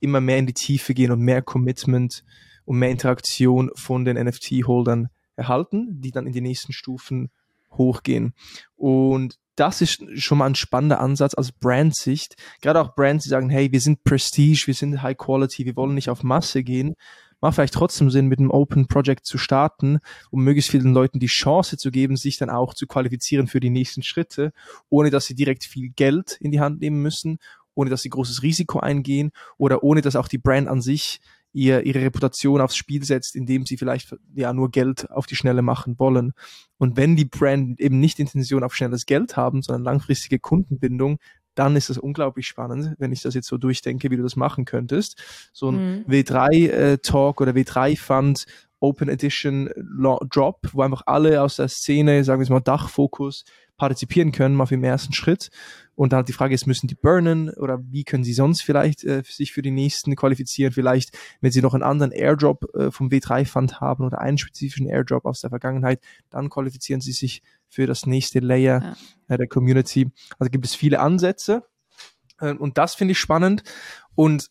immer mehr in die Tiefe gehen und mehr Commitment und mehr Interaktion von den NFT-Holdern erhalten, die dann in die nächsten Stufen hochgehen. Und das ist schon mal ein spannender Ansatz aus Brandsicht. Gerade auch Brands, die sagen, hey, wir sind Prestige, wir sind High Quality, wir wollen nicht auf Masse gehen. Macht vielleicht trotzdem Sinn, mit einem Open Project zu starten, um möglichst vielen Leuten die Chance zu geben, sich dann auch zu qualifizieren für die nächsten Schritte, ohne dass sie direkt viel Geld in die Hand nehmen müssen, ohne dass sie großes Risiko eingehen oder ohne dass auch die Brand an sich ihr, ihre Reputation aufs Spiel setzt, indem sie vielleicht ja nur Geld auf die Schnelle machen wollen. Und wenn die Brand eben nicht Intention auf schnelles Geld haben, sondern langfristige Kundenbindung, dann ist das unglaublich spannend, wenn ich das jetzt so durchdenke, wie du das machen könntest. So ein mhm. W3-Talk äh, oder W3-Fund, Open Edition Drop, wo einfach alle aus der Szene, sagen wir mal Dachfokus, partizipieren können, mal für den ersten Schritt. Und dann halt die Frage ist, müssen die burnen oder wie können sie sonst vielleicht äh, sich für die nächsten qualifizieren? Vielleicht, wenn sie noch einen anderen Airdrop äh, vom W3-Fund haben oder einen spezifischen Airdrop aus der Vergangenheit, dann qualifizieren sie sich für das nächste Layer ja. äh, der Community. Also gibt es viele Ansätze äh, und das finde ich spannend. Und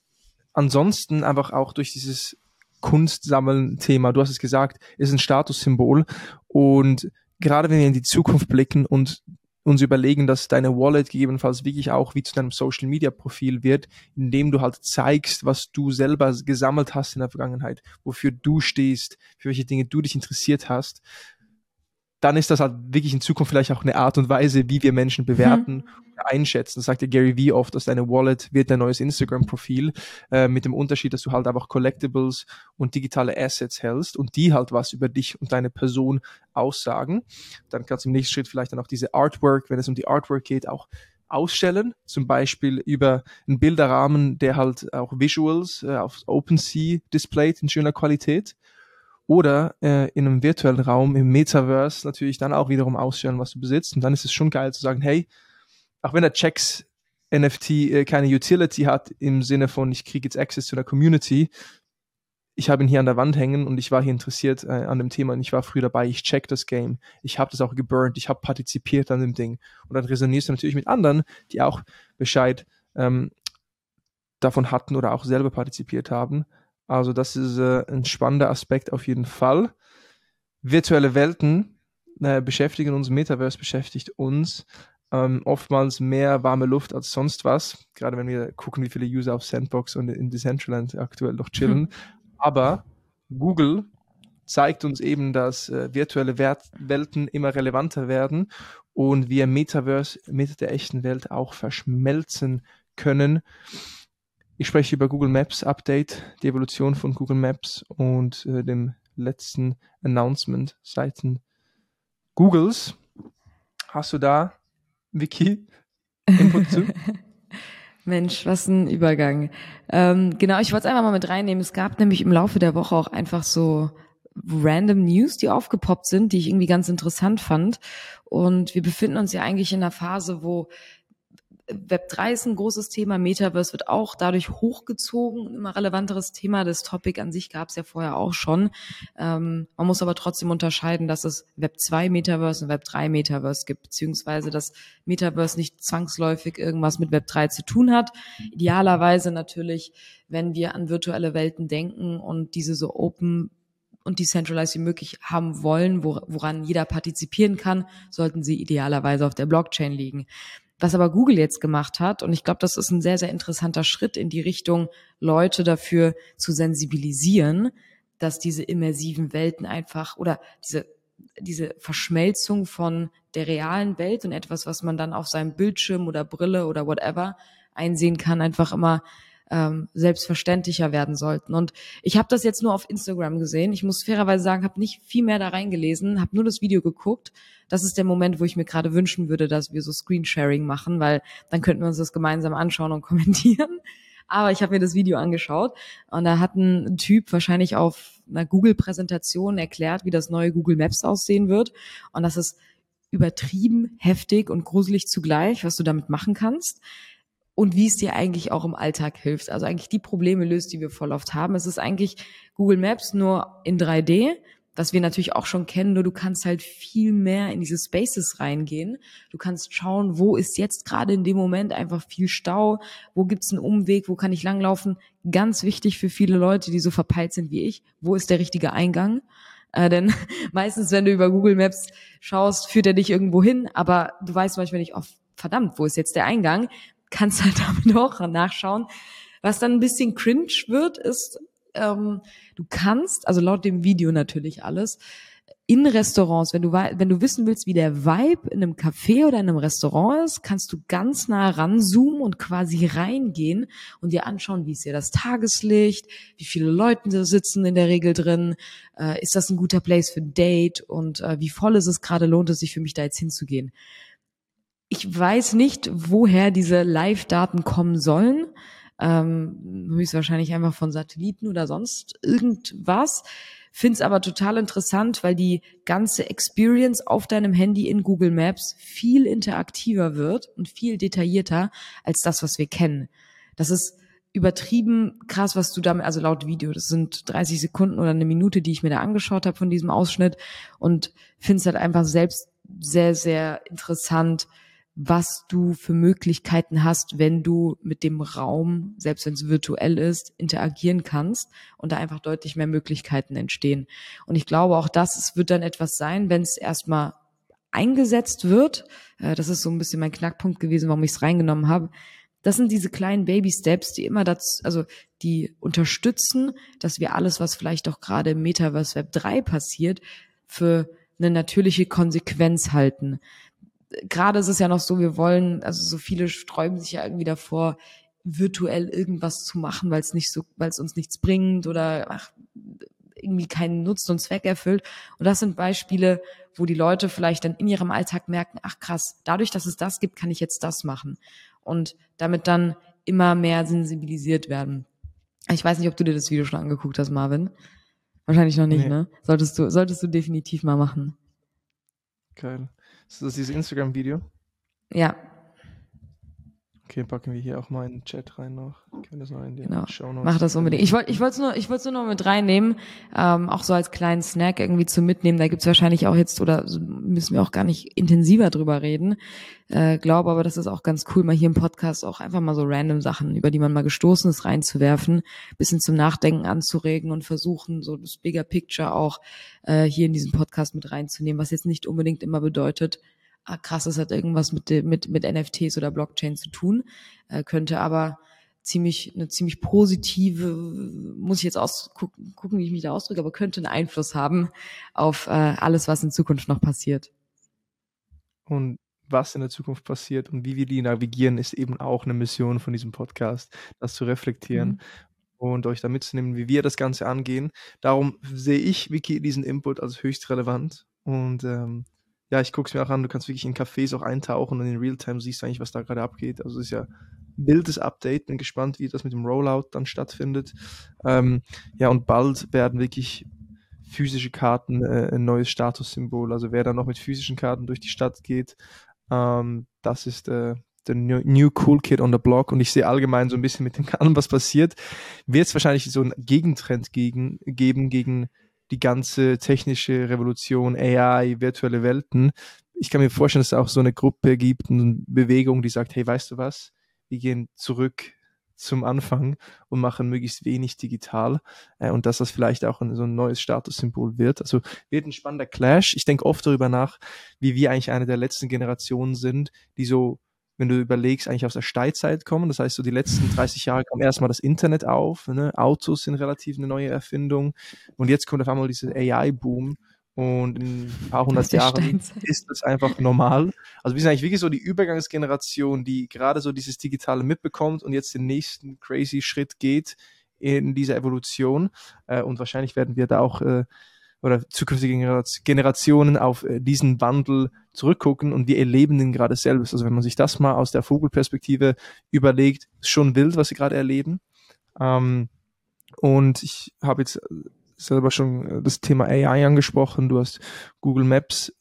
ansonsten einfach auch durch dieses Kunstsammeln-Thema, du hast es gesagt, ist ein Statussymbol. Und gerade wenn wir in die Zukunft blicken und uns überlegen, dass deine Wallet gegebenenfalls wirklich auch wie zu deinem Social Media Profil wird, indem du halt zeigst, was du selber gesammelt hast in der Vergangenheit, wofür du stehst, für welche Dinge du dich interessiert hast dann ist das halt wirklich in Zukunft vielleicht auch eine Art und Weise, wie wir Menschen bewerten mhm. einschätzen. Das sagt ja Gary Vee oft, dass deine Wallet wird dein neues Instagram-Profil, äh, mit dem Unterschied, dass du halt einfach Collectibles und digitale Assets hältst und die halt was über dich und deine Person aussagen. Dann kannst du im nächsten Schritt vielleicht dann auch diese Artwork, wenn es um die Artwork geht, auch ausstellen, zum Beispiel über einen Bilderrahmen, der halt auch Visuals äh, auf OpenSea displayt in schöner Qualität oder äh, in einem virtuellen Raum, im Metaverse natürlich dann auch wiederum ausstellen, was du besitzt. Und dann ist es schon geil zu sagen, hey, auch wenn der Checks NFT äh, keine Utility hat im Sinne von, ich kriege jetzt Access zu der Community, ich habe ihn hier an der Wand hängen und ich war hier interessiert äh, an dem Thema und ich war früh dabei, ich check das Game, ich habe das auch geburnt, ich habe partizipiert an dem Ding und dann resonierst du natürlich mit anderen, die auch Bescheid ähm, davon hatten oder auch selber partizipiert haben. Also das ist äh, ein spannender Aspekt auf jeden Fall. Virtuelle Welten äh, beschäftigen uns, Metaverse beschäftigt uns ähm, oftmals mehr warme Luft als sonst was, gerade wenn wir gucken, wie viele User auf Sandbox und in Decentraland aktuell noch chillen. Mhm. Aber Google zeigt uns eben, dass äh, virtuelle Wert Welten immer relevanter werden und wir Metaverse mit der echten Welt auch verschmelzen können. Ich spreche über Google Maps Update, die Evolution von Google Maps und äh, dem letzten Announcement seitens Googles. Hast du da, Vicky, Input zu? Mensch, was ein Übergang. Ähm, genau, ich wollte es einfach mal mit reinnehmen. Es gab nämlich im Laufe der Woche auch einfach so random News, die aufgepoppt sind, die ich irgendwie ganz interessant fand. Und wir befinden uns ja eigentlich in einer Phase, wo Web 3 ist ein großes Thema, Metaverse wird auch dadurch hochgezogen, immer relevanteres Thema. Das Topic an sich gab es ja vorher auch schon. Ähm, man muss aber trotzdem unterscheiden, dass es Web 2 Metaverse und Web 3 Metaverse gibt, beziehungsweise dass Metaverse nicht zwangsläufig irgendwas mit Web 3 zu tun hat. Idealerweise natürlich, wenn wir an virtuelle Welten denken und diese so open und decentralized wie möglich haben wollen, woran jeder partizipieren kann, sollten sie idealerweise auf der Blockchain liegen. Was aber Google jetzt gemacht hat, und ich glaube, das ist ein sehr, sehr interessanter Schritt in die Richtung, Leute dafür zu sensibilisieren, dass diese immersiven Welten einfach oder diese, diese Verschmelzung von der realen Welt und etwas, was man dann auf seinem Bildschirm oder Brille oder whatever einsehen kann, einfach immer ähm, selbstverständlicher werden sollten. Und ich habe das jetzt nur auf Instagram gesehen. Ich muss fairerweise sagen, habe nicht viel mehr da reingelesen, habe nur das Video geguckt das ist der Moment, wo ich mir gerade wünschen würde, dass wir so Screensharing machen, weil dann könnten wir uns das gemeinsam anschauen und kommentieren. Aber ich habe mir das Video angeschaut und da hat ein Typ wahrscheinlich auf einer Google-Präsentation erklärt, wie das neue Google Maps aussehen wird. Und das ist übertrieben, heftig und gruselig zugleich, was du damit machen kannst und wie es dir eigentlich auch im Alltag hilft. Also eigentlich die Probleme löst, die wir voll oft haben. Es ist eigentlich Google Maps nur in 3D was wir natürlich auch schon kennen, nur du kannst halt viel mehr in diese Spaces reingehen. Du kannst schauen, wo ist jetzt gerade in dem Moment einfach viel Stau, wo gibt's einen Umweg, wo kann ich langlaufen. Ganz wichtig für viele Leute, die so verpeilt sind wie ich, wo ist der richtige Eingang? Äh, denn meistens, wenn du über Google Maps schaust, führt er dich irgendwo hin, aber du weißt manchmal nicht, oh, verdammt, wo ist jetzt der Eingang? Kannst halt damit auch nachschauen. Was dann ein bisschen cringe wird, ist, ähm, du kannst, also laut dem Video natürlich alles, in Restaurants, wenn du, wenn du wissen willst, wie der Vibe in einem Café oder in einem Restaurant ist, kannst du ganz nah ranzoomen und quasi reingehen und dir anschauen, wie ist hier das Tageslicht, wie viele Leute sitzen in der Regel drin, äh, ist das ein guter Place für ein Date und äh, wie voll ist es gerade, lohnt es sich für mich da jetzt hinzugehen. Ich weiß nicht, woher diese Live-Daten kommen sollen ähm, höchstwahrscheinlich einfach von Satelliten oder sonst irgendwas. Find's aber total interessant, weil die ganze Experience auf deinem Handy in Google Maps viel interaktiver wird und viel detaillierter als das, was wir kennen. Das ist übertrieben krass, was du damit, also laut Video, das sind 30 Sekunden oder eine Minute, die ich mir da angeschaut habe von diesem Ausschnitt und finde es halt einfach selbst sehr, sehr interessant, was du für Möglichkeiten hast, wenn du mit dem Raum, selbst wenn es virtuell ist, interagieren kannst und da einfach deutlich mehr Möglichkeiten entstehen. Und ich glaube, auch das wird dann etwas sein, wenn es erstmal eingesetzt wird. Äh, das ist so ein bisschen mein Knackpunkt gewesen, warum ich es reingenommen habe. Das sind diese kleinen Baby-Steps, die immer dazu, also die unterstützen, dass wir alles, was vielleicht auch gerade im Metaverse Web 3 passiert, für eine natürliche Konsequenz halten gerade ist es ja noch so, wir wollen, also so viele sträuben sich ja irgendwie davor, virtuell irgendwas zu machen, weil es nicht so, weil es uns nichts bringt oder ach, irgendwie keinen Nutzen und Zweck erfüllt. Und das sind Beispiele, wo die Leute vielleicht dann in ihrem Alltag merken, ach krass, dadurch, dass es das gibt, kann ich jetzt das machen. Und damit dann immer mehr sensibilisiert werden. Ich weiß nicht, ob du dir das Video schon angeguckt hast, Marvin. Wahrscheinlich noch nicht, Nee. ne? Solltest du, solltest du definitiv mal machen. Geil. Ist das dieses Instagram-Video? Ja, Okay, packen wir hier auch mal in den Chat rein noch. Können das noch in die Genau. Shownotes Mach das unbedingt. Ich wollte ich wollte nur, ich wollte nur noch mit reinnehmen, ähm, auch so als kleinen Snack irgendwie zum Mitnehmen. Da gibt's wahrscheinlich auch jetzt, oder müssen wir auch gar nicht intensiver drüber reden. Äh, glaube aber, das ist auch ganz cool, mal hier im Podcast auch einfach mal so random Sachen, über die man mal gestoßen ist, reinzuwerfen, bisschen zum Nachdenken anzuregen und versuchen, so das Bigger Picture auch äh, hier in diesen Podcast mit reinzunehmen, was jetzt nicht unbedingt immer bedeutet, ah, krass, es hat irgendwas mit, mit, mit NFTs oder Blockchain zu tun, äh, könnte aber ziemlich, eine ziemlich positive, muss ich jetzt ausgucken, gucken, wie ich mich da ausdrücke, aber könnte einen Einfluss haben auf äh, alles, was in Zukunft noch passiert. Und was in der Zukunft passiert und wie wir die navigieren, ist eben auch eine Mission von diesem Podcast, das zu reflektieren Mhm. und euch da mitzunehmen, wie wir das Ganze angehen. Darum sehe ich, Vicky, diesen Input als höchst relevant. Und ähm, ja, ich gucke es mir auch an, du kannst wirklich in Cafés auch eintauchen und in Realtime siehst du eigentlich, was da gerade abgeht. Also es ist ja ein wildes Update. Bin gespannt, wie das mit dem Rollout dann stattfindet. Ähm, ja, und bald werden wirklich physische Karten äh, ein neues Statussymbol. Also wer da noch mit physischen Karten durch die Stadt geht, ähm, das ist äh, der new, new Cool Kid on the Block. Und ich sehe allgemein so ein bisschen mit dem allem, was passiert, wird es wahrscheinlich so einen Gegentrend gegen, geben gegen die ganze technische Revolution, AI, virtuelle Welten. Ich kann mir vorstellen, dass es auch so eine Gruppe gibt, eine Bewegung, die sagt, hey, weißt du was? Wir gehen zurück zum Anfang und machen möglichst wenig digital äh, und dass das vielleicht auch ein, so ein neues Statussymbol wird. Also wird ein spannender Clash. Ich denke oft darüber nach, wie wir eigentlich eine der letzten Generationen sind, die so, wenn du überlegst, eigentlich aus der Steinzeit kommen. Das heißt, so die letzten 30 Jahre kam erstmal das Internet auf, ne? Autos sind relativ eine neue Erfindung und jetzt kommt auf einmal dieser AI-Boom und in ein paar hundert Jahren ist das einfach normal. Also wir sind eigentlich wirklich so die Übergangsgeneration, die gerade so dieses Digitale mitbekommt und jetzt den nächsten crazy Schritt geht in dieser Evolution. Äh, und wahrscheinlich werden wir da auch äh, oder zukünftige Genera- Generationen auf äh, diesen Wandel zurückgucken und wir erleben den gerade selbst. Also wenn man sich das mal aus der Vogelperspektive überlegt, ist schon wild, was wir gerade erleben. Ähm, und ich habe jetzt selber schon äh, das Thema AI angesprochen. Du hast Google Maps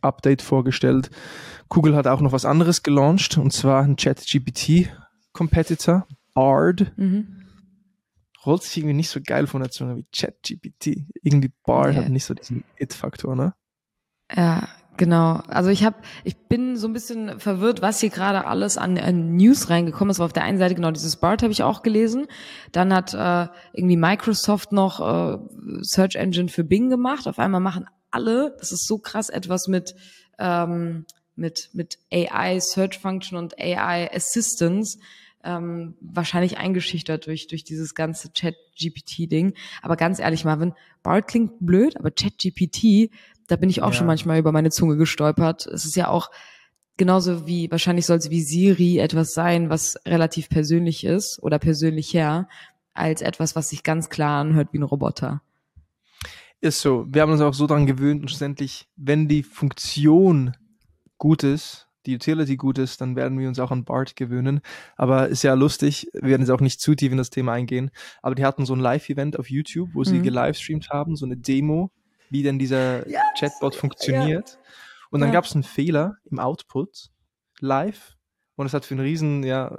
Update vorgestellt. Google hat auch noch was anderes gelauncht und zwar ein ChatGPT Competitor, Bard. Mhm. Rollt sich irgendwie nicht so geil von der Zunge wie ChatGPT. Irgendwie Bard Ja. hat nicht so diesen It-Faktor, ne? Ja, genau. Also ich habe, ich bin so ein bisschen verwirrt, was hier gerade alles an, an News reingekommen ist. Aber auf der einen Seite genau dieses BART habe ich auch gelesen. Dann hat äh, irgendwie Microsoft noch äh, Search Engine für Bing gemacht. Auf einmal machen alle, das ist so krass, etwas mit ähm, mit mit AI Search Function und AI Assistance. Ähm, wahrscheinlich eingeschüchtert durch durch dieses ganze Chat GPT Ding. Aber ganz ehrlich, Marvin, BART klingt blöd, aber Chat GPT da bin ich auch Ja. schon manchmal über meine Zunge gestolpert. Es ist ja auch genauso wie, wahrscheinlich soll es wie Siri etwas sein, was relativ persönlich ist oder persönlicher, als etwas, was sich ganz klar anhört wie ein Roboter. Ist so. Wir haben uns auch so dran gewöhnt und schlussendlich, wenn die Funktion gut ist, die Utility gut ist, dann werden wir uns auch an BART gewöhnen. Aber ist ja lustig, wir werden jetzt auch nicht zu tief in das Thema eingehen, aber die hatten so ein Live-Event auf YouTube, wo sie Mhm. gelivestreamt haben, so eine Demo, wie denn dieser Ja, Chatbot funktioniert. Und dann Ja. gab es einen Fehler im Output live und es hat für einen riesen ja,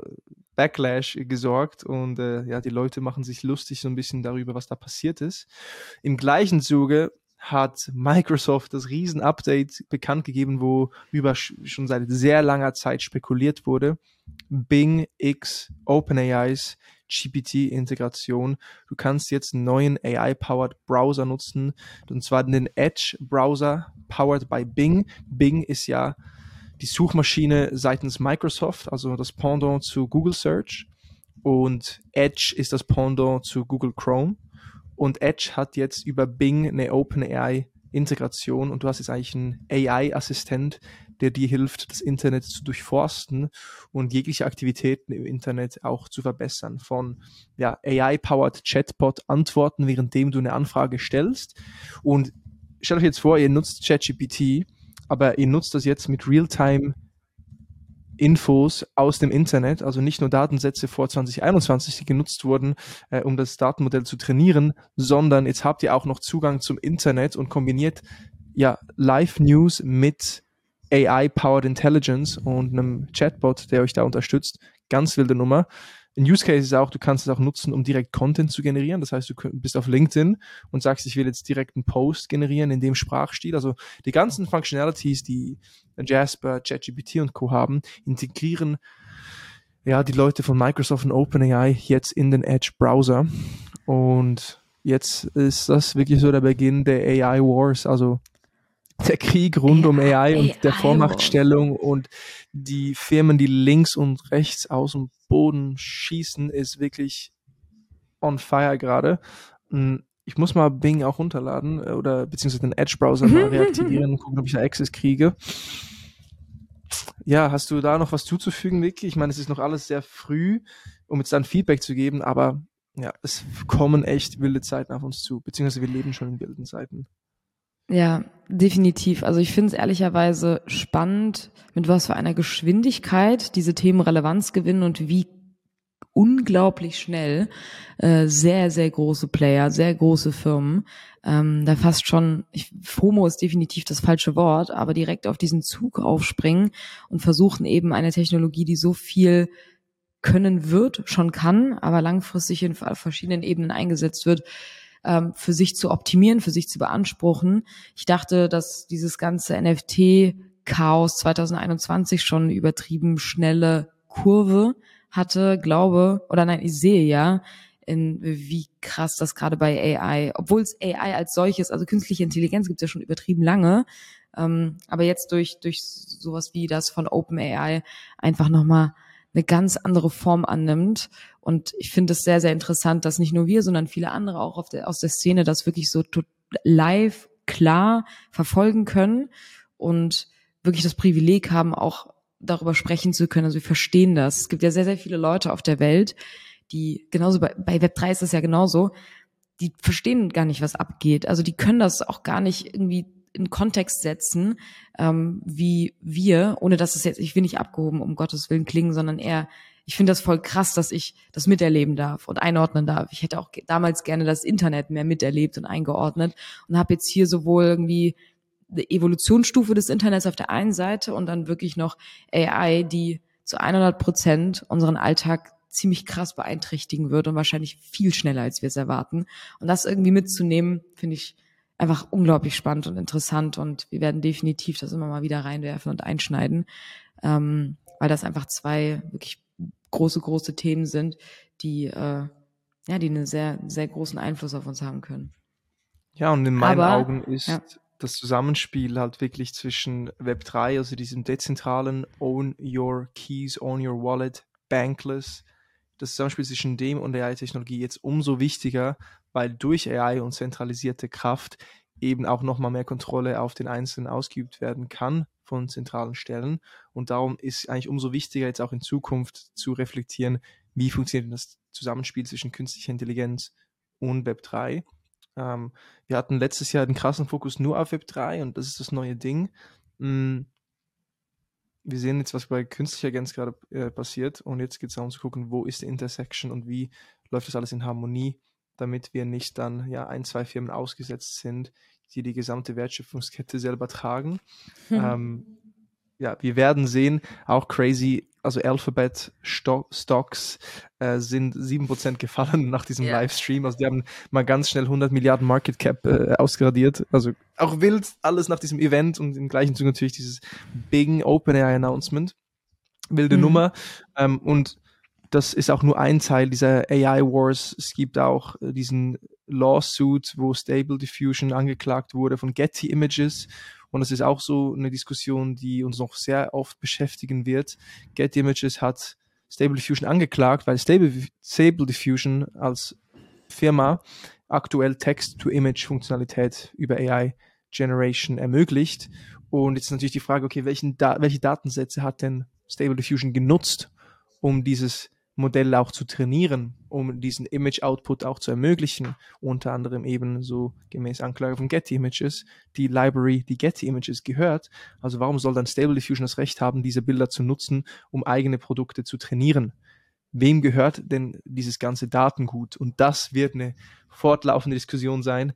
Backlash gesorgt und äh, ja, die Leute machen sich lustig so ein bisschen darüber, was da passiert ist. Im gleichen Zuge hat Microsoft das Riesen-Update bekannt gegeben, wo über sch- schon seit sehr langer Zeit spekuliert wurde. Bing X OpenAIs GPT-Integration. Du kannst jetzt einen neuen AI-powered Browser nutzen, und zwar den Edge-Browser powered by Bing. Bing ist ja die Suchmaschine seitens Microsoft, also das Pendant zu Google Search. Und Edge ist das Pendant zu Google Chrome. Und Edge hat jetzt über Bing eine OpenAI-Integration und du hast jetzt eigentlich einen AI-Assistent, der dir hilft, das Internet zu durchforsten und jegliche Aktivitäten im Internet auch zu verbessern. Von ja, AI-powered Chatbot-Antworten, währenddem du eine Anfrage stellst. Und stellt euch jetzt vor, ihr nutzt ChatGPT, aber ihr nutzt das jetzt mit Realtime Infos aus dem Internet, also nicht nur Datensätze vor 2021, die genutzt wurden, äh, um das Datenmodell zu trainieren, sondern jetzt habt ihr auch noch Zugang zum Internet und kombiniert ja Live-News mit AI-Powered Intelligence und einem Chatbot, der euch da unterstützt. Ganz wilde Nummer. Ein Use Case ist auch, du kannst es auch nutzen, um direkt Content zu generieren. Das heißt, du bist auf LinkedIn und sagst, ich will jetzt direkt einen Post generieren in dem Sprachstil. Also die ganzen Functionalities, die Jasper, ChatGPT und Co. haben, integrieren ja die Leute von Microsoft und OpenAI jetzt in den Edge Browser. Und jetzt ist das wirklich so der Beginn der AI Wars. Also der Krieg rund um AI und der Vormachtstellung und die Firmen, die links und rechts aus dem Boden schießen, ist wirklich on fire gerade. Hm, ich muss mal Bing auch runterladen äh, oder beziehungsweise den Edge-Browser mal reaktivieren und gucken, ob ich da Access kriege. Ja, hast du da noch was zuzufügen, Vicky? Ich meine, es ist noch alles sehr früh, um jetzt dann Feedback zu geben, aber ja, es kommen echt wilde Zeiten auf uns zu, beziehungsweise wir leben schon in wilden Zeiten. Ja, definitiv. Also ich finde es ehrlicherweise spannend, mit was für einer Geschwindigkeit diese Themen Relevanz gewinnen und wie unglaublich schnell äh, sehr, sehr große Player, sehr große Firmen, ähm, da fast schon, ich, FOMO ist definitiv das falsche Wort, aber direkt auf diesen Zug aufspringen und versuchen eben eine Technologie, die so viel können wird, schon kann, aber langfristig in verschiedenen Ebenen eingesetzt wird, ähm, für sich zu optimieren, für sich zu beanspruchen. Ich dachte, dass dieses ganze NFT-Chaos 2021 schon übertrieben schnelle Kurve hatte, glaube, oder nein, ich sehe ja, in wie krass das gerade bei AI, obwohl es AI als solches, also künstliche Intelligenz gibt es ja schon übertrieben lange, ähm, aber jetzt durch durch sowas wie das von OpenAI einfach nochmal eine ganz andere Form annimmt. Und ich finde es sehr, sehr interessant, dass nicht nur wir, sondern viele andere auch der, aus der Szene das wirklich so live klar verfolgen können und wirklich das Privileg haben, auch darüber sprechen zu können. Also wir verstehen das. Es gibt ja sehr, sehr viele Leute auf der Welt, die genauso bei, bei Web3 ist es ja genauso, die verstehen gar nicht, was abgeht. Also die können das auch gar nicht irgendwie in Kontext setzen, ähm, wie wir, ohne dass es jetzt, ich will nicht abgehoben, um Gottes Willen klingen, sondern eher, ich finde das voll krass, dass ich das miterleben darf und einordnen darf. Ich hätte auch damals gerne das Internet mehr miterlebt und eingeordnet und habe jetzt hier sowohl irgendwie eine Evolutionsstufe des Internets auf der einen Seite und dann wirklich noch AI, die zu 100 Prozent unseren Alltag ziemlich krass beeinträchtigen wird und wahrscheinlich viel schneller, als wir es erwarten. Und das irgendwie mitzunehmen, finde ich einfach unglaublich spannend und interessant und wir werden definitiv das immer mal wieder reinwerfen und einschneiden, ähm, weil das einfach zwei wirklich große, große Themen sind, die, äh, ja, die einen sehr, sehr großen Einfluss auf uns haben können. Ja, und in meinen Aber, Augen ist ja. das Zusammenspiel halt wirklich zwischen Web3, also diesem dezentralen Own Your Keys, Own Your Wallet, Bankless, das Zusammenspiel zwischen dem und AI-Technologie jetzt umso wichtiger, weil durch AI und zentralisierte Kraft eben auch nochmal mehr Kontrolle auf den Einzelnen ausgeübt werden kann von zentralen Stellen. Und darum ist eigentlich umso wichtiger, jetzt auch in Zukunft zu reflektieren, wie funktioniert das Zusammenspiel zwischen künstlicher Intelligenz und Web3. Ähm, wir hatten letztes Jahr den krassen Fokus nur auf Web3 und das ist das neue Ding. Mm, wir sehen jetzt, was bei künstlicher Intelligenz gerade äh, passiert und jetzt geht es darum zu gucken, wo ist die Intersection und wie läuft das alles in Harmonie damit wir nicht dann ja ein, zwei Firmen ausgesetzt sind, die die gesamte Wertschöpfungskette selber tragen. Hm. Ähm, ja, wir werden sehen, auch crazy, also Alphabet Stocks äh, sind 7% gefallen nach diesem yeah. Livestream. Also die haben mal ganz schnell 100 Milliarden Market Cap äh, ausgradiert. Also auch wild alles nach diesem Event und im gleichen Zug natürlich dieses Big OpenAI Announcement. Wilde mhm. Nummer. Ähm, und das ist auch nur ein Teil dieser AI Wars. Es gibt auch äh, diesen Lawsuit, wo Stable Diffusion angeklagt wurde von Getty Images. Und das ist auch so eine Diskussion, die uns noch sehr oft beschäftigen wird. Getty Images hat Stable Diffusion angeklagt, weil Stable, Stable Diffusion als Firma aktuell Text-to-Image-Funktionalität über AI Generation ermöglicht. Und jetzt natürlich die Frage, okay, welchen da welche Datensätze hat denn Stable Diffusion genutzt, um dieses Modelle auch zu trainieren, um diesen Image-Output auch zu ermöglichen. Unter anderem eben so gemäß Anklage von Getty Images, die Library, die Getty Images gehört. Also warum soll dann Stable Diffusion das Recht haben, diese Bilder zu nutzen, um eigene Produkte zu trainieren? Wem gehört denn dieses ganze Datengut? Und das wird eine fortlaufende Diskussion sein,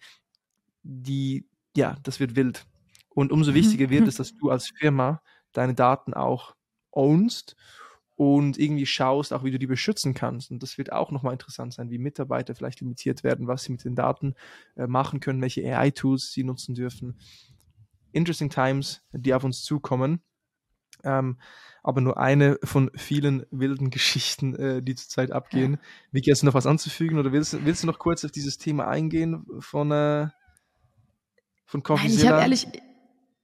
die, ja, das wird wild. Und umso mhm. wichtiger wird es, dass du als Firma deine Daten auch ownst und irgendwie schaust, auch wie du die beschützen kannst. Und das wird auch nochmal interessant sein, wie Mitarbeiter vielleicht limitiert werden, was sie mit den Daten äh, machen können, welche AI-Tools sie nutzen dürfen. Interesting Times, die auf uns zukommen. Ähm, aber nur eine von vielen wilden Geschichten, äh, die zurzeit abgehen. Ja. Vicky, hast du noch was anzufügen oder willst, willst du noch kurz auf dieses Thema eingehen von, äh, von Coffee Nein, ich habe ehrlich,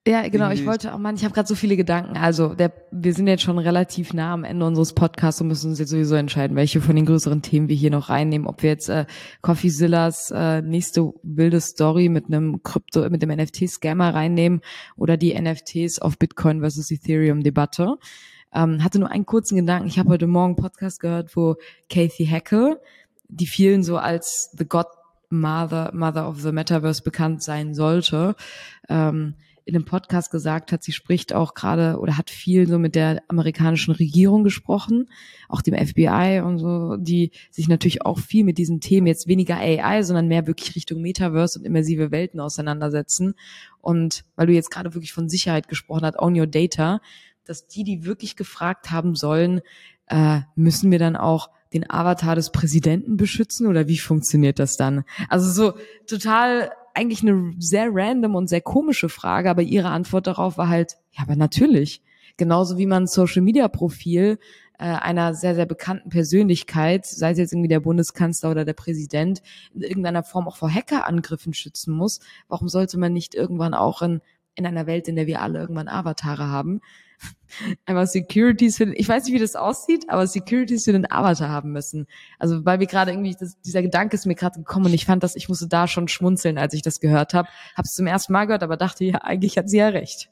ja, genau. Ich wollte auch mal, ich habe gerade so viele Gedanken. Also, der, wir sind jetzt schon relativ nah am Ende unseres Podcasts und müssen uns jetzt sowieso entscheiden, welche von den größeren Themen wir hier noch reinnehmen. Ob wir jetzt äh, Coffeezillas äh, nächste wilde Story mit einem Krypto, mit dem NFT-Scammer reinnehmen oder die NFTs auf Bitcoin versus Ethereum-Debatte. Ähm, hatte nur einen kurzen Gedanken. Ich habe heute Morgen einen Podcast gehört, wo Kathy Hackel, die vielen so als The God Mother, Mother of the Metaverse bekannt sein sollte, ähm, in dem Podcast gesagt hat, sie spricht auch gerade oder hat viel so mit der amerikanischen Regierung gesprochen, auch dem FBI und so, die sich natürlich auch viel mit diesen Themen jetzt weniger AI, sondern mehr wirklich Richtung Metaverse und immersive Welten auseinandersetzen. Und weil du jetzt gerade wirklich von Sicherheit gesprochen hast, Own Your Data, dass die, die wirklich gefragt haben sollen, äh, müssen wir dann auch den Avatar des Präsidenten beschützen oder wie funktioniert das dann? Also so total eigentlich eine sehr random und sehr komische Frage, aber ihre Antwort darauf war halt, ja, aber natürlich. Genauso wie man Social Media Profil äh, einer sehr, sehr bekannten Persönlichkeit, sei es jetzt irgendwie der Bundeskanzler oder der Präsident, in irgendeiner Form auch vor Hackerangriffen schützen muss. Warum sollte man nicht irgendwann auch in, in einer Welt, in der wir alle irgendwann Avatare haben, einfach Securities für den, ich weiß nicht, wie das aussieht, aber Securities für den Avatar haben müssen. Also weil wir gerade irgendwie, das, dieser Gedanke ist mir gerade gekommen und ich fand das, ich musste da schon schmunzeln, als ich das gehört habe. Hab's zum ersten Mal gehört, aber dachte, ja, eigentlich hat sie ja recht.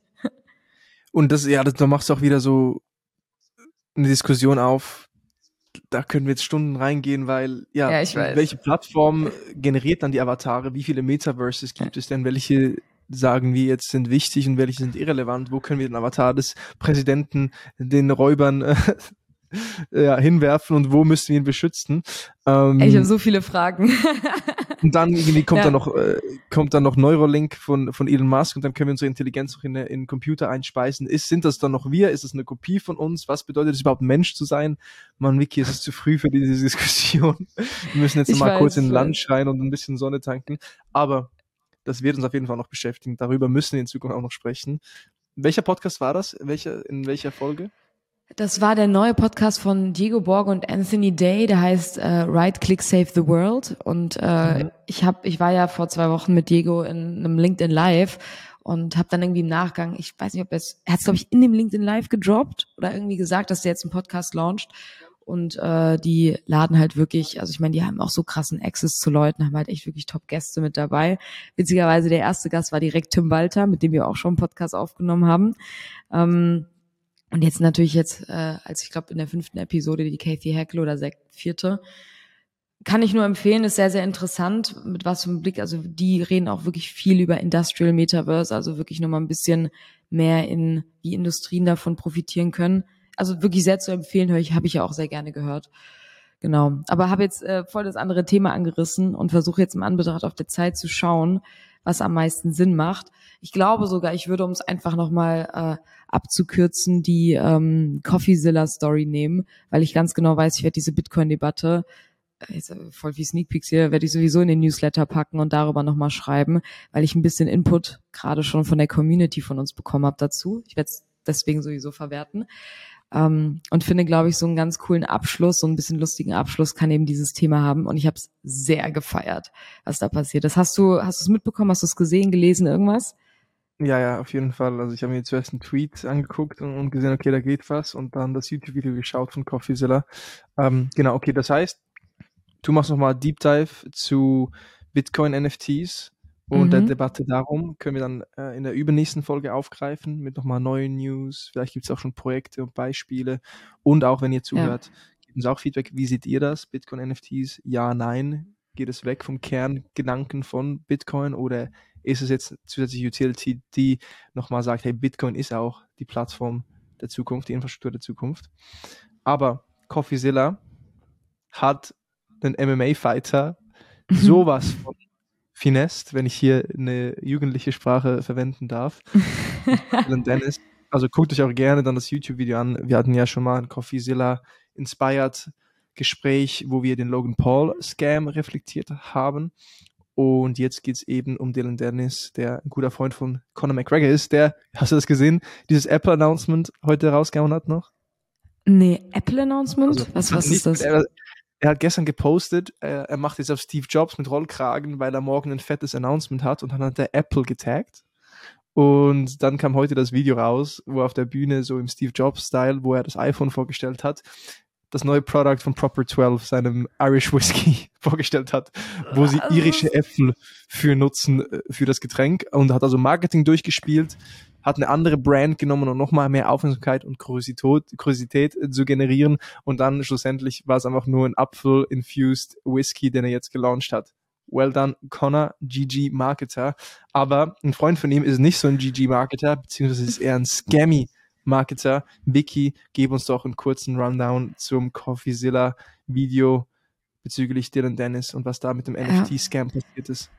Und das, ja, das, da machst du auch wieder so eine Diskussion auf, da können wir jetzt Stunden reingehen, weil ja, ja welche Plattform generiert dann die Avatare? Wie viele Metaverses gibt es denn? Welche sagen wir jetzt sind wichtig und welche sind irrelevant? Wo können wir den Avatar des Präsidenten den Räubern äh, ja, hinwerfen und wo müssen wir ihn beschützen? Ähm, ich habe so viele Fragen. und dann irgendwie kommt ja. dann noch äh, kommt dann noch Neuralink von von Elon Musk und dann können wir unsere Intelligenz noch in, in den Computer einspeisen. Ist sind das dann noch wir? Ist das eine Kopie von uns? Was bedeutet es überhaupt Mensch zu sein? Man, Vicky, es ist zu früh für diese Diskussion. Wir müssen jetzt ich mal weiß, kurz in Land schreien und ein bisschen Sonne tanken. Aber das wird uns auf jeden Fall noch beschäftigen. Darüber müssen wir in Zukunft auch noch sprechen. Welcher Podcast war das? Welcher, in welcher Folge? Das war der neue Podcast von Diego Borg und Anthony Day, der heißt äh, Right Click Save the World. Und äh, mhm. ich hab, ich war ja vor zwei Wochen mit Diego in einem LinkedIn Live und habe dann irgendwie im Nachgang, ich weiß nicht, ob er es, er hat es glaube ich in dem LinkedIn Live gedroppt oder irgendwie gesagt, dass der jetzt einen Podcast launcht und äh, die laden halt wirklich, also ich meine, die haben auch so krassen Access zu Leuten, haben halt echt wirklich Top-Gäste mit dabei. Witzigerweise, der erste Gast war direkt Tim Walter, mit dem wir auch schon einen Podcast aufgenommen haben. Ähm, und jetzt natürlich jetzt, äh, als ich glaube in der fünften Episode, die Kathy Hackle oder sechs, vierte, kann ich nur empfehlen, ist sehr, sehr interessant, mit was für einem Blick, also die reden auch wirklich viel über Industrial Metaverse, also wirklich nochmal ein bisschen mehr in, wie Industrien davon profitieren können also wirklich sehr zu empfehlen, höre ich, habe ich ja auch sehr gerne gehört. Genau. Aber habe jetzt äh, voll das andere Thema angerissen und versuche jetzt im Anbetracht auf der Zeit zu schauen, was am meisten Sinn macht. Ich glaube sogar, ich würde, um es einfach nochmal äh, abzukürzen, die ähm, Coffeezilla-Story nehmen, weil ich ganz genau weiß, ich werde diese Bitcoin-Debatte äh, voll wie Sneak Peeks hier, werde ich sowieso in den Newsletter packen und darüber nochmal schreiben, weil ich ein bisschen Input gerade schon von der Community von uns bekommen habe dazu. Ich werde es deswegen sowieso verwerten. Ähm, und finde, glaube ich, so einen ganz coolen Abschluss, so ein bisschen lustigen Abschluss kann eben dieses Thema haben. Und ich habe es sehr gefeiert, was da passiert ist. Hast du, hast es mitbekommen? Hast du es gesehen, gelesen, irgendwas? Ja, ja, auf jeden Fall. Also ich habe mir zuerst einen Tweet angeguckt und, und, gesehen, okay, da geht was und dann das YouTube-Video geschaut von CoffeeZilla. Ähm, genau, okay, das heißt, du machst nochmal Deep Dive zu Bitcoin-NFTs und mhm. der Debatte darum können wir dann äh, in der übernächsten Folge aufgreifen mit nochmal neuen News. Vielleicht gibt es auch schon Projekte und Beispiele. Und auch wenn ihr zuhört, ja. uns auch Feedback. Wie seht ihr das? Bitcoin-NFTs? Ja, nein. Geht es weg vom Kerngedanken von Bitcoin oder ist es jetzt zusätzliche Utility, die nochmal sagt, hey, Bitcoin ist auch die Plattform der Zukunft, die Infrastruktur der Zukunft. Aber CoffeeZilla hat den MMA-Fighter sowas von finest, wenn ich hier eine jugendliche Sprache verwenden darf. Dennis. Also guckt euch auch gerne dann das YouTube-Video an. Wir hatten ja schon mal ein CoffeeZilla Inspired Gespräch, wo wir den Logan Paul Scam reflektiert haben. Und jetzt geht es eben um Dylan Dennis, der ein guter Freund von Conor McGregor ist, der, hast du das gesehen, dieses Apple-Announcement heute rausgehauen hat noch? Nee, Apple-Announcement? Also, was, was ist das? Er, hat gestern gepostet, er, er, macht jetzt auf Steve Jobs mit Rollkragen, weil er morgen ein fettes Announcement hat und dann hat er Apple getaggt. Und dann kam heute das Video raus, wo er auf der Bühne so im Steve Jobs-Style, wo er das iPhone vorgestellt hat, das neue Produkt von Proper 12, seinem Irish Whiskey, vorgestellt hat, wo sie irische Äpfel für nutzen äh, für das Getränk. Und hat also Marketing durchgespielt, hat eine andere Brand genommen, um nochmal mehr Aufmerksamkeit und Kuriosität, Kuriosität äh, zu generieren und dann schlussendlich war es einfach nur ein Apfel-infused Whisky, den er jetzt gelauncht hat. Well done, Connor, GG Marketer. Aber ein Freund von ihm ist nicht so ein GG Marketer, beziehungsweise ist eher ein Scammy Marketer. Vicky, gib uns doch einen kurzen Rundown zum CoffeeZilla Video bezüglich Dylan Dennis und was da mit dem ja. NFT-Scam passiert ist.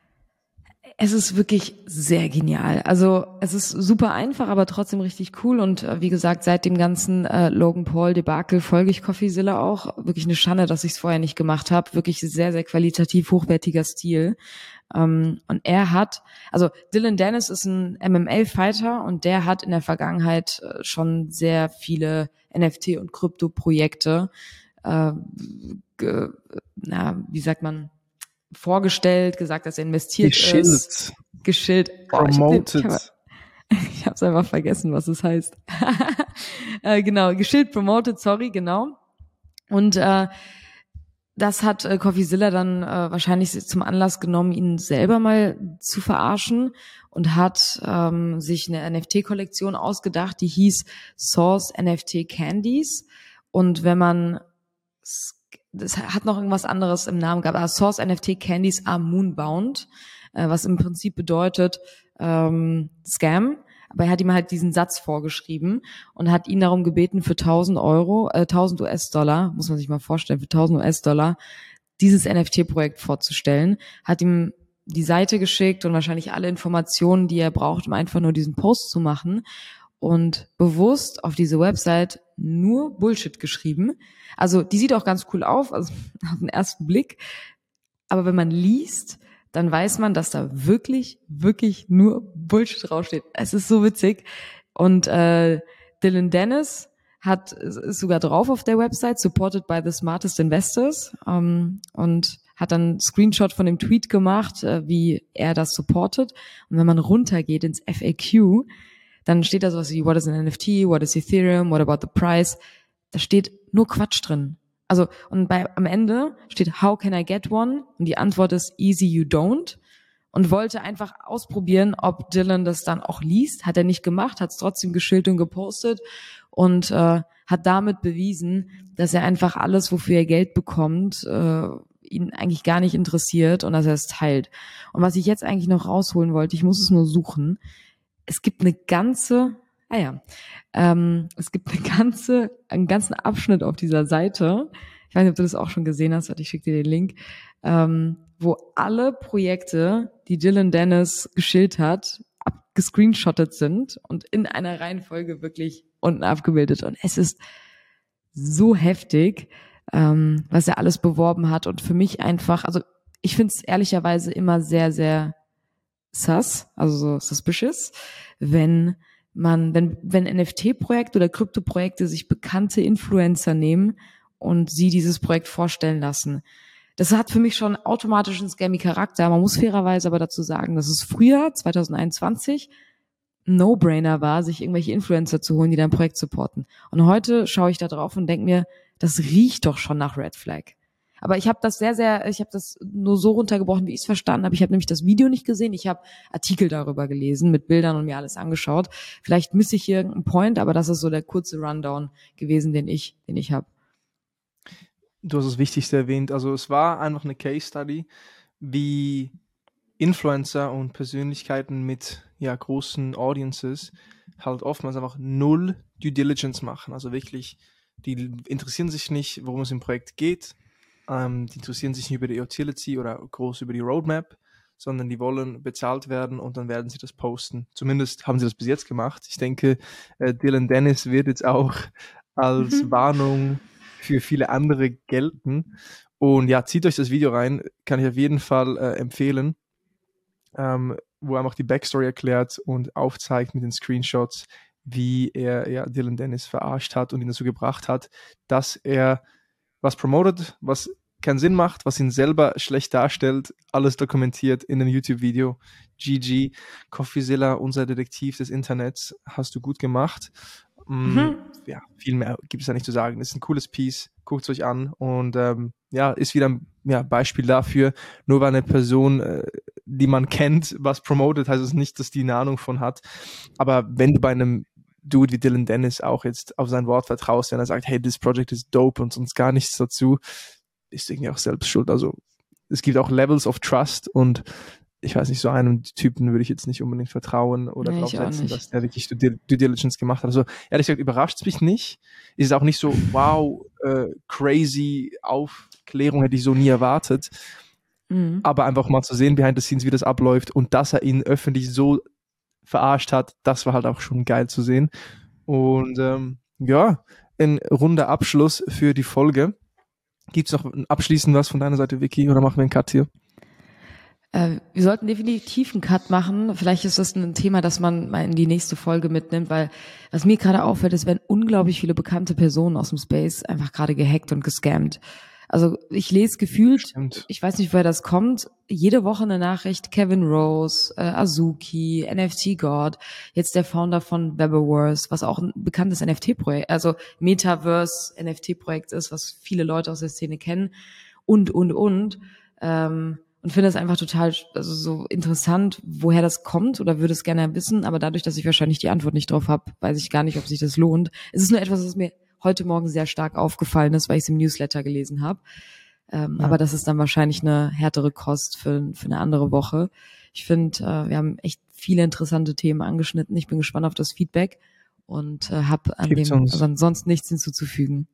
Es ist wirklich sehr genial. Also es ist super einfach, aber trotzdem richtig cool. Und äh, wie gesagt, seit dem ganzen äh, Logan Paul Debakel folge ich CoffeeZilla auch. Wirklich eine Schande, dass ich es vorher nicht gemacht habe. Wirklich sehr, sehr qualitativ hochwertiger Stil. Ähm, und er hat, also Dylan Dennis ist ein MML-Fighter und der hat in der Vergangenheit äh, schon sehr viele NFT- und Krypto-Projekte, äh, na, wie sagt man, vorgestellt, gesagt, dass er investiert Geschild. ist. Geschillt. Oh, Promoted. Ich habe es einfach vergessen, was es heißt. äh, genau, geschillt, promoted, sorry, genau. Und äh, das hat äh, CoffeeZilla dann äh, wahrscheinlich zum Anlass genommen, ihn selber mal zu verarschen und hat ähm, sich eine NFT-Kollektion ausgedacht, die hieß Source NFT Candies. Und wenn man das hat noch irgendwas anderes im Namen gehabt, aber Source NFT Candies are Moonbound, äh, was im Prinzip bedeutet ähm, Scam. Aber er hat ihm halt diesen Satz vorgeschrieben und hat ihn darum gebeten, für 1000 Euro, äh, 1000 US-Dollar, muss man sich mal vorstellen, für 1000 US-Dollar dieses NFT-Projekt vorzustellen, hat ihm die Seite geschickt und wahrscheinlich alle Informationen, die er braucht, um einfach nur diesen Post zu machen. Und bewusst auf diese Website nur Bullshit geschrieben. Also die sieht auch ganz cool auf, also auf den ersten Blick. Aber wenn man liest, dann weiß man, dass da wirklich, wirklich nur Bullshit draufsteht. Es ist so witzig. Und äh, Dylan Dennis hat ist sogar drauf auf der Website, supported by the smartest investors, ähm, und hat dann Screenshot von dem Tweet gemacht, äh, wie er das supportet. Und wenn man runtergeht ins FAQ, dann steht da sowas wie, what is an NFT, what is Ethereum, what about the price? Da steht nur Quatsch drin. Also, und bei, am Ende steht, how can I get one? Und die Antwort ist, easy you don't. Und wollte einfach ausprobieren, ob Dylan das dann auch liest. Hat er nicht gemacht, hat es trotzdem geschildert und gepostet und äh, hat damit bewiesen, dass er einfach alles, wofür er Geld bekommt, äh, ihn eigentlich gar nicht interessiert und dass er es teilt. Und was ich jetzt eigentlich noch rausholen wollte, ich muss es nur suchen. Es gibt eine ganze Ah ja, ähm, es gibt eine ganze, einen ganzen Abschnitt auf dieser Seite. Ich weiß nicht, ob du das auch schon gesehen hast, ich schicke dir den Link, ähm, wo alle Projekte, die Dylan Dennis geschildert hat, gescreenshottet sind und in einer Reihenfolge wirklich unten abgebildet. Und es ist so heftig, ähm, was er alles beworben hat. Und für mich einfach, also ich finde es ehrlicherweise immer sehr, sehr sus, also so suspicious, wenn man, wenn, wenn NFT-Projekte oder Krypto-Projekte sich bekannte Influencer nehmen und sie dieses Projekt vorstellen lassen. Das hat für mich schon automatisch einen scammy-Charakter. Man muss fairerweise aber dazu sagen, dass es früher, 2021, No-Brainer war, sich irgendwelche Influencer zu holen, die dein Projekt supporten. Und heute schaue ich da drauf und denke mir, das riecht doch schon nach Red Flag. Aber ich habe das sehr, sehr, ich habe das nur so runtergebrochen, wie ich es verstanden habe. Ich habe nämlich das Video nicht gesehen. Ich habe Artikel darüber gelesen mit Bildern und mir alles angeschaut. Vielleicht misse ich hier irgendeinen Point, aber das ist so der kurze Rundown gewesen, den ich, den ich habe. du hast das Wichtigste erwähnt. Also es war einfach eine Case Study, wie Influencer und Persönlichkeiten mit ja, großen Audiences halt oftmals einfach null Due Diligence machen. Also wirklich, die interessieren sich nicht, worum es im Projekt geht. Ähm, die interessieren sich nicht über die Utility oder groß über die Roadmap, sondern die wollen bezahlt werden und dann werden sie das posten. Zumindest haben sie das bis jetzt gemacht. Ich denke, äh, Dylan Dennis wird jetzt auch als mhm. Warnung für viele andere gelten. Und ja, zieht euch das Video rein, kann ich auf jeden Fall äh, empfehlen, ähm, wo er einfach die Backstory erklärt und aufzeigt mit den Screenshots, wie er ja, Dylan Dennis verarscht hat und ihn dazu gebracht hat, dass er was promotet, was keinen Sinn macht, was ihn selber schlecht darstellt, alles dokumentiert in einem YouTube-Video. GG, Coffeezilla, unser Detektiv des Internets, hast du gut gemacht. Mm, mhm. Ja, viel mehr gibt es da nicht zu sagen. Das ist ein cooles Piece, guckt es euch an und ähm, ja, ist wieder ein ja, Beispiel dafür. Nur weil eine Person, äh, die man kennt, was promotet, heißt es nicht, dass die eine Ahnung von hat. Aber wenn du bei einem Dude wie Dylan Dennis auch jetzt auf sein Wort vertraust, wenn er sagt, hey, this project is dope und sonst gar nichts dazu, ist irgendwie auch selbst schuld. Also es gibt auch Levels of Trust und ich weiß nicht, so einem Typen würde ich jetzt nicht unbedingt vertrauen oder nee, draufsetzen, dass der wirklich Due, Diligence gemacht hat. Also ehrlich gesagt, überrascht es mich nicht. Ist auch nicht so, wow, äh, crazy Aufklärung hätte ich so nie erwartet. Mhm. Aber einfach mal zu sehen, behind the scenes, wie das abläuft und dass er ihn öffentlich so verarscht hat, das war halt auch schon geil zu sehen. Und ähm, ja, ein runder Abschluss für die Folge. Gibt es noch abschließend was von deiner Seite, Vicky, oder machen wir einen Cut hier? Äh, wir sollten definitiv einen Cut machen. Vielleicht ist das ein Thema, das man mal in die nächste Folge mitnimmt, weil was mir gerade auffällt, ist, werden unglaublich viele bekannte Personen aus dem Space einfach gerade gehackt und gescammt. Also ich lese gefühlt, Stimmt. ich weiß nicht, woher das kommt, jede Woche eine Nachricht, Kevin Rose, äh, Azuki, NFT God, jetzt der Founder von Webberverse, was auch ein bekanntes NFT-Projekt, also Metaverse NFT-Projekt ist, was viele Leute aus der Szene kennen und, und, und. Ähm, und finde es einfach total also so interessant, woher das kommt oder würde es gerne wissen, aber dadurch, dass ich wahrscheinlich die Antwort nicht drauf habe, weiß ich gar nicht, ob sich das lohnt. Es ist nur etwas, was mir heute Morgen sehr stark aufgefallen ist, weil ich es im Newsletter gelesen habe. Ähm, ja. Aber das ist dann wahrscheinlich eine härtere Kost für, für eine andere Woche. Ich finde, äh, wir haben echt viele interessante Themen angeschnitten. Ich bin gespannt auf das Feedback und äh, habe an Gibt's dem also ansonsten nichts hinzuzufügen.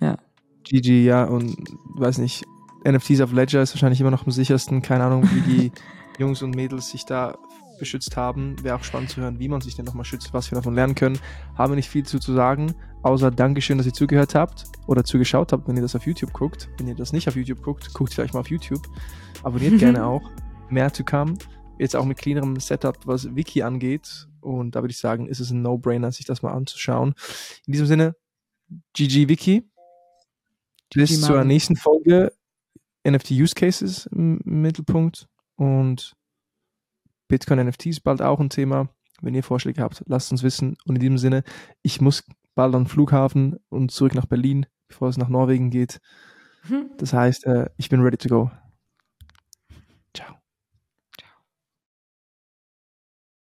Ja. GG, ja, und weiß nicht, NFTs auf Ledger ist wahrscheinlich immer noch am sichersten. Keine Ahnung, wie die Jungs und Mädels sich da beschützt haben. Wäre auch spannend zu hören, wie man sich denn nochmal schützt, was wir davon lernen können. Haben wir nicht viel zu, zu sagen, außer Dankeschön, dass ihr zugehört habt oder zugeschaut habt, wenn ihr das auf YouTube guckt. Wenn ihr das nicht auf YouTube guckt, guckt vielleicht mal auf YouTube. Abonniert gerne auch. Mehr to come. Jetzt auch mit cleanerem Setup, was Wiki angeht. Und da würde ich sagen, ist es ein No-Brainer, sich das mal anzuschauen. In diesem Sinne, GG Wiki. Bis zur nächsten Folge. NFT-Use Cases im Mittelpunkt und Bitcoin NFTs bald auch ein Thema. Wenn ihr Vorschläge habt, lasst uns wissen. Und in diesem Sinne, ich muss bald an den Flughafen und zurück nach Berlin, bevor es nach Norwegen geht. Hm. Das heißt, äh, ich bin ready to go.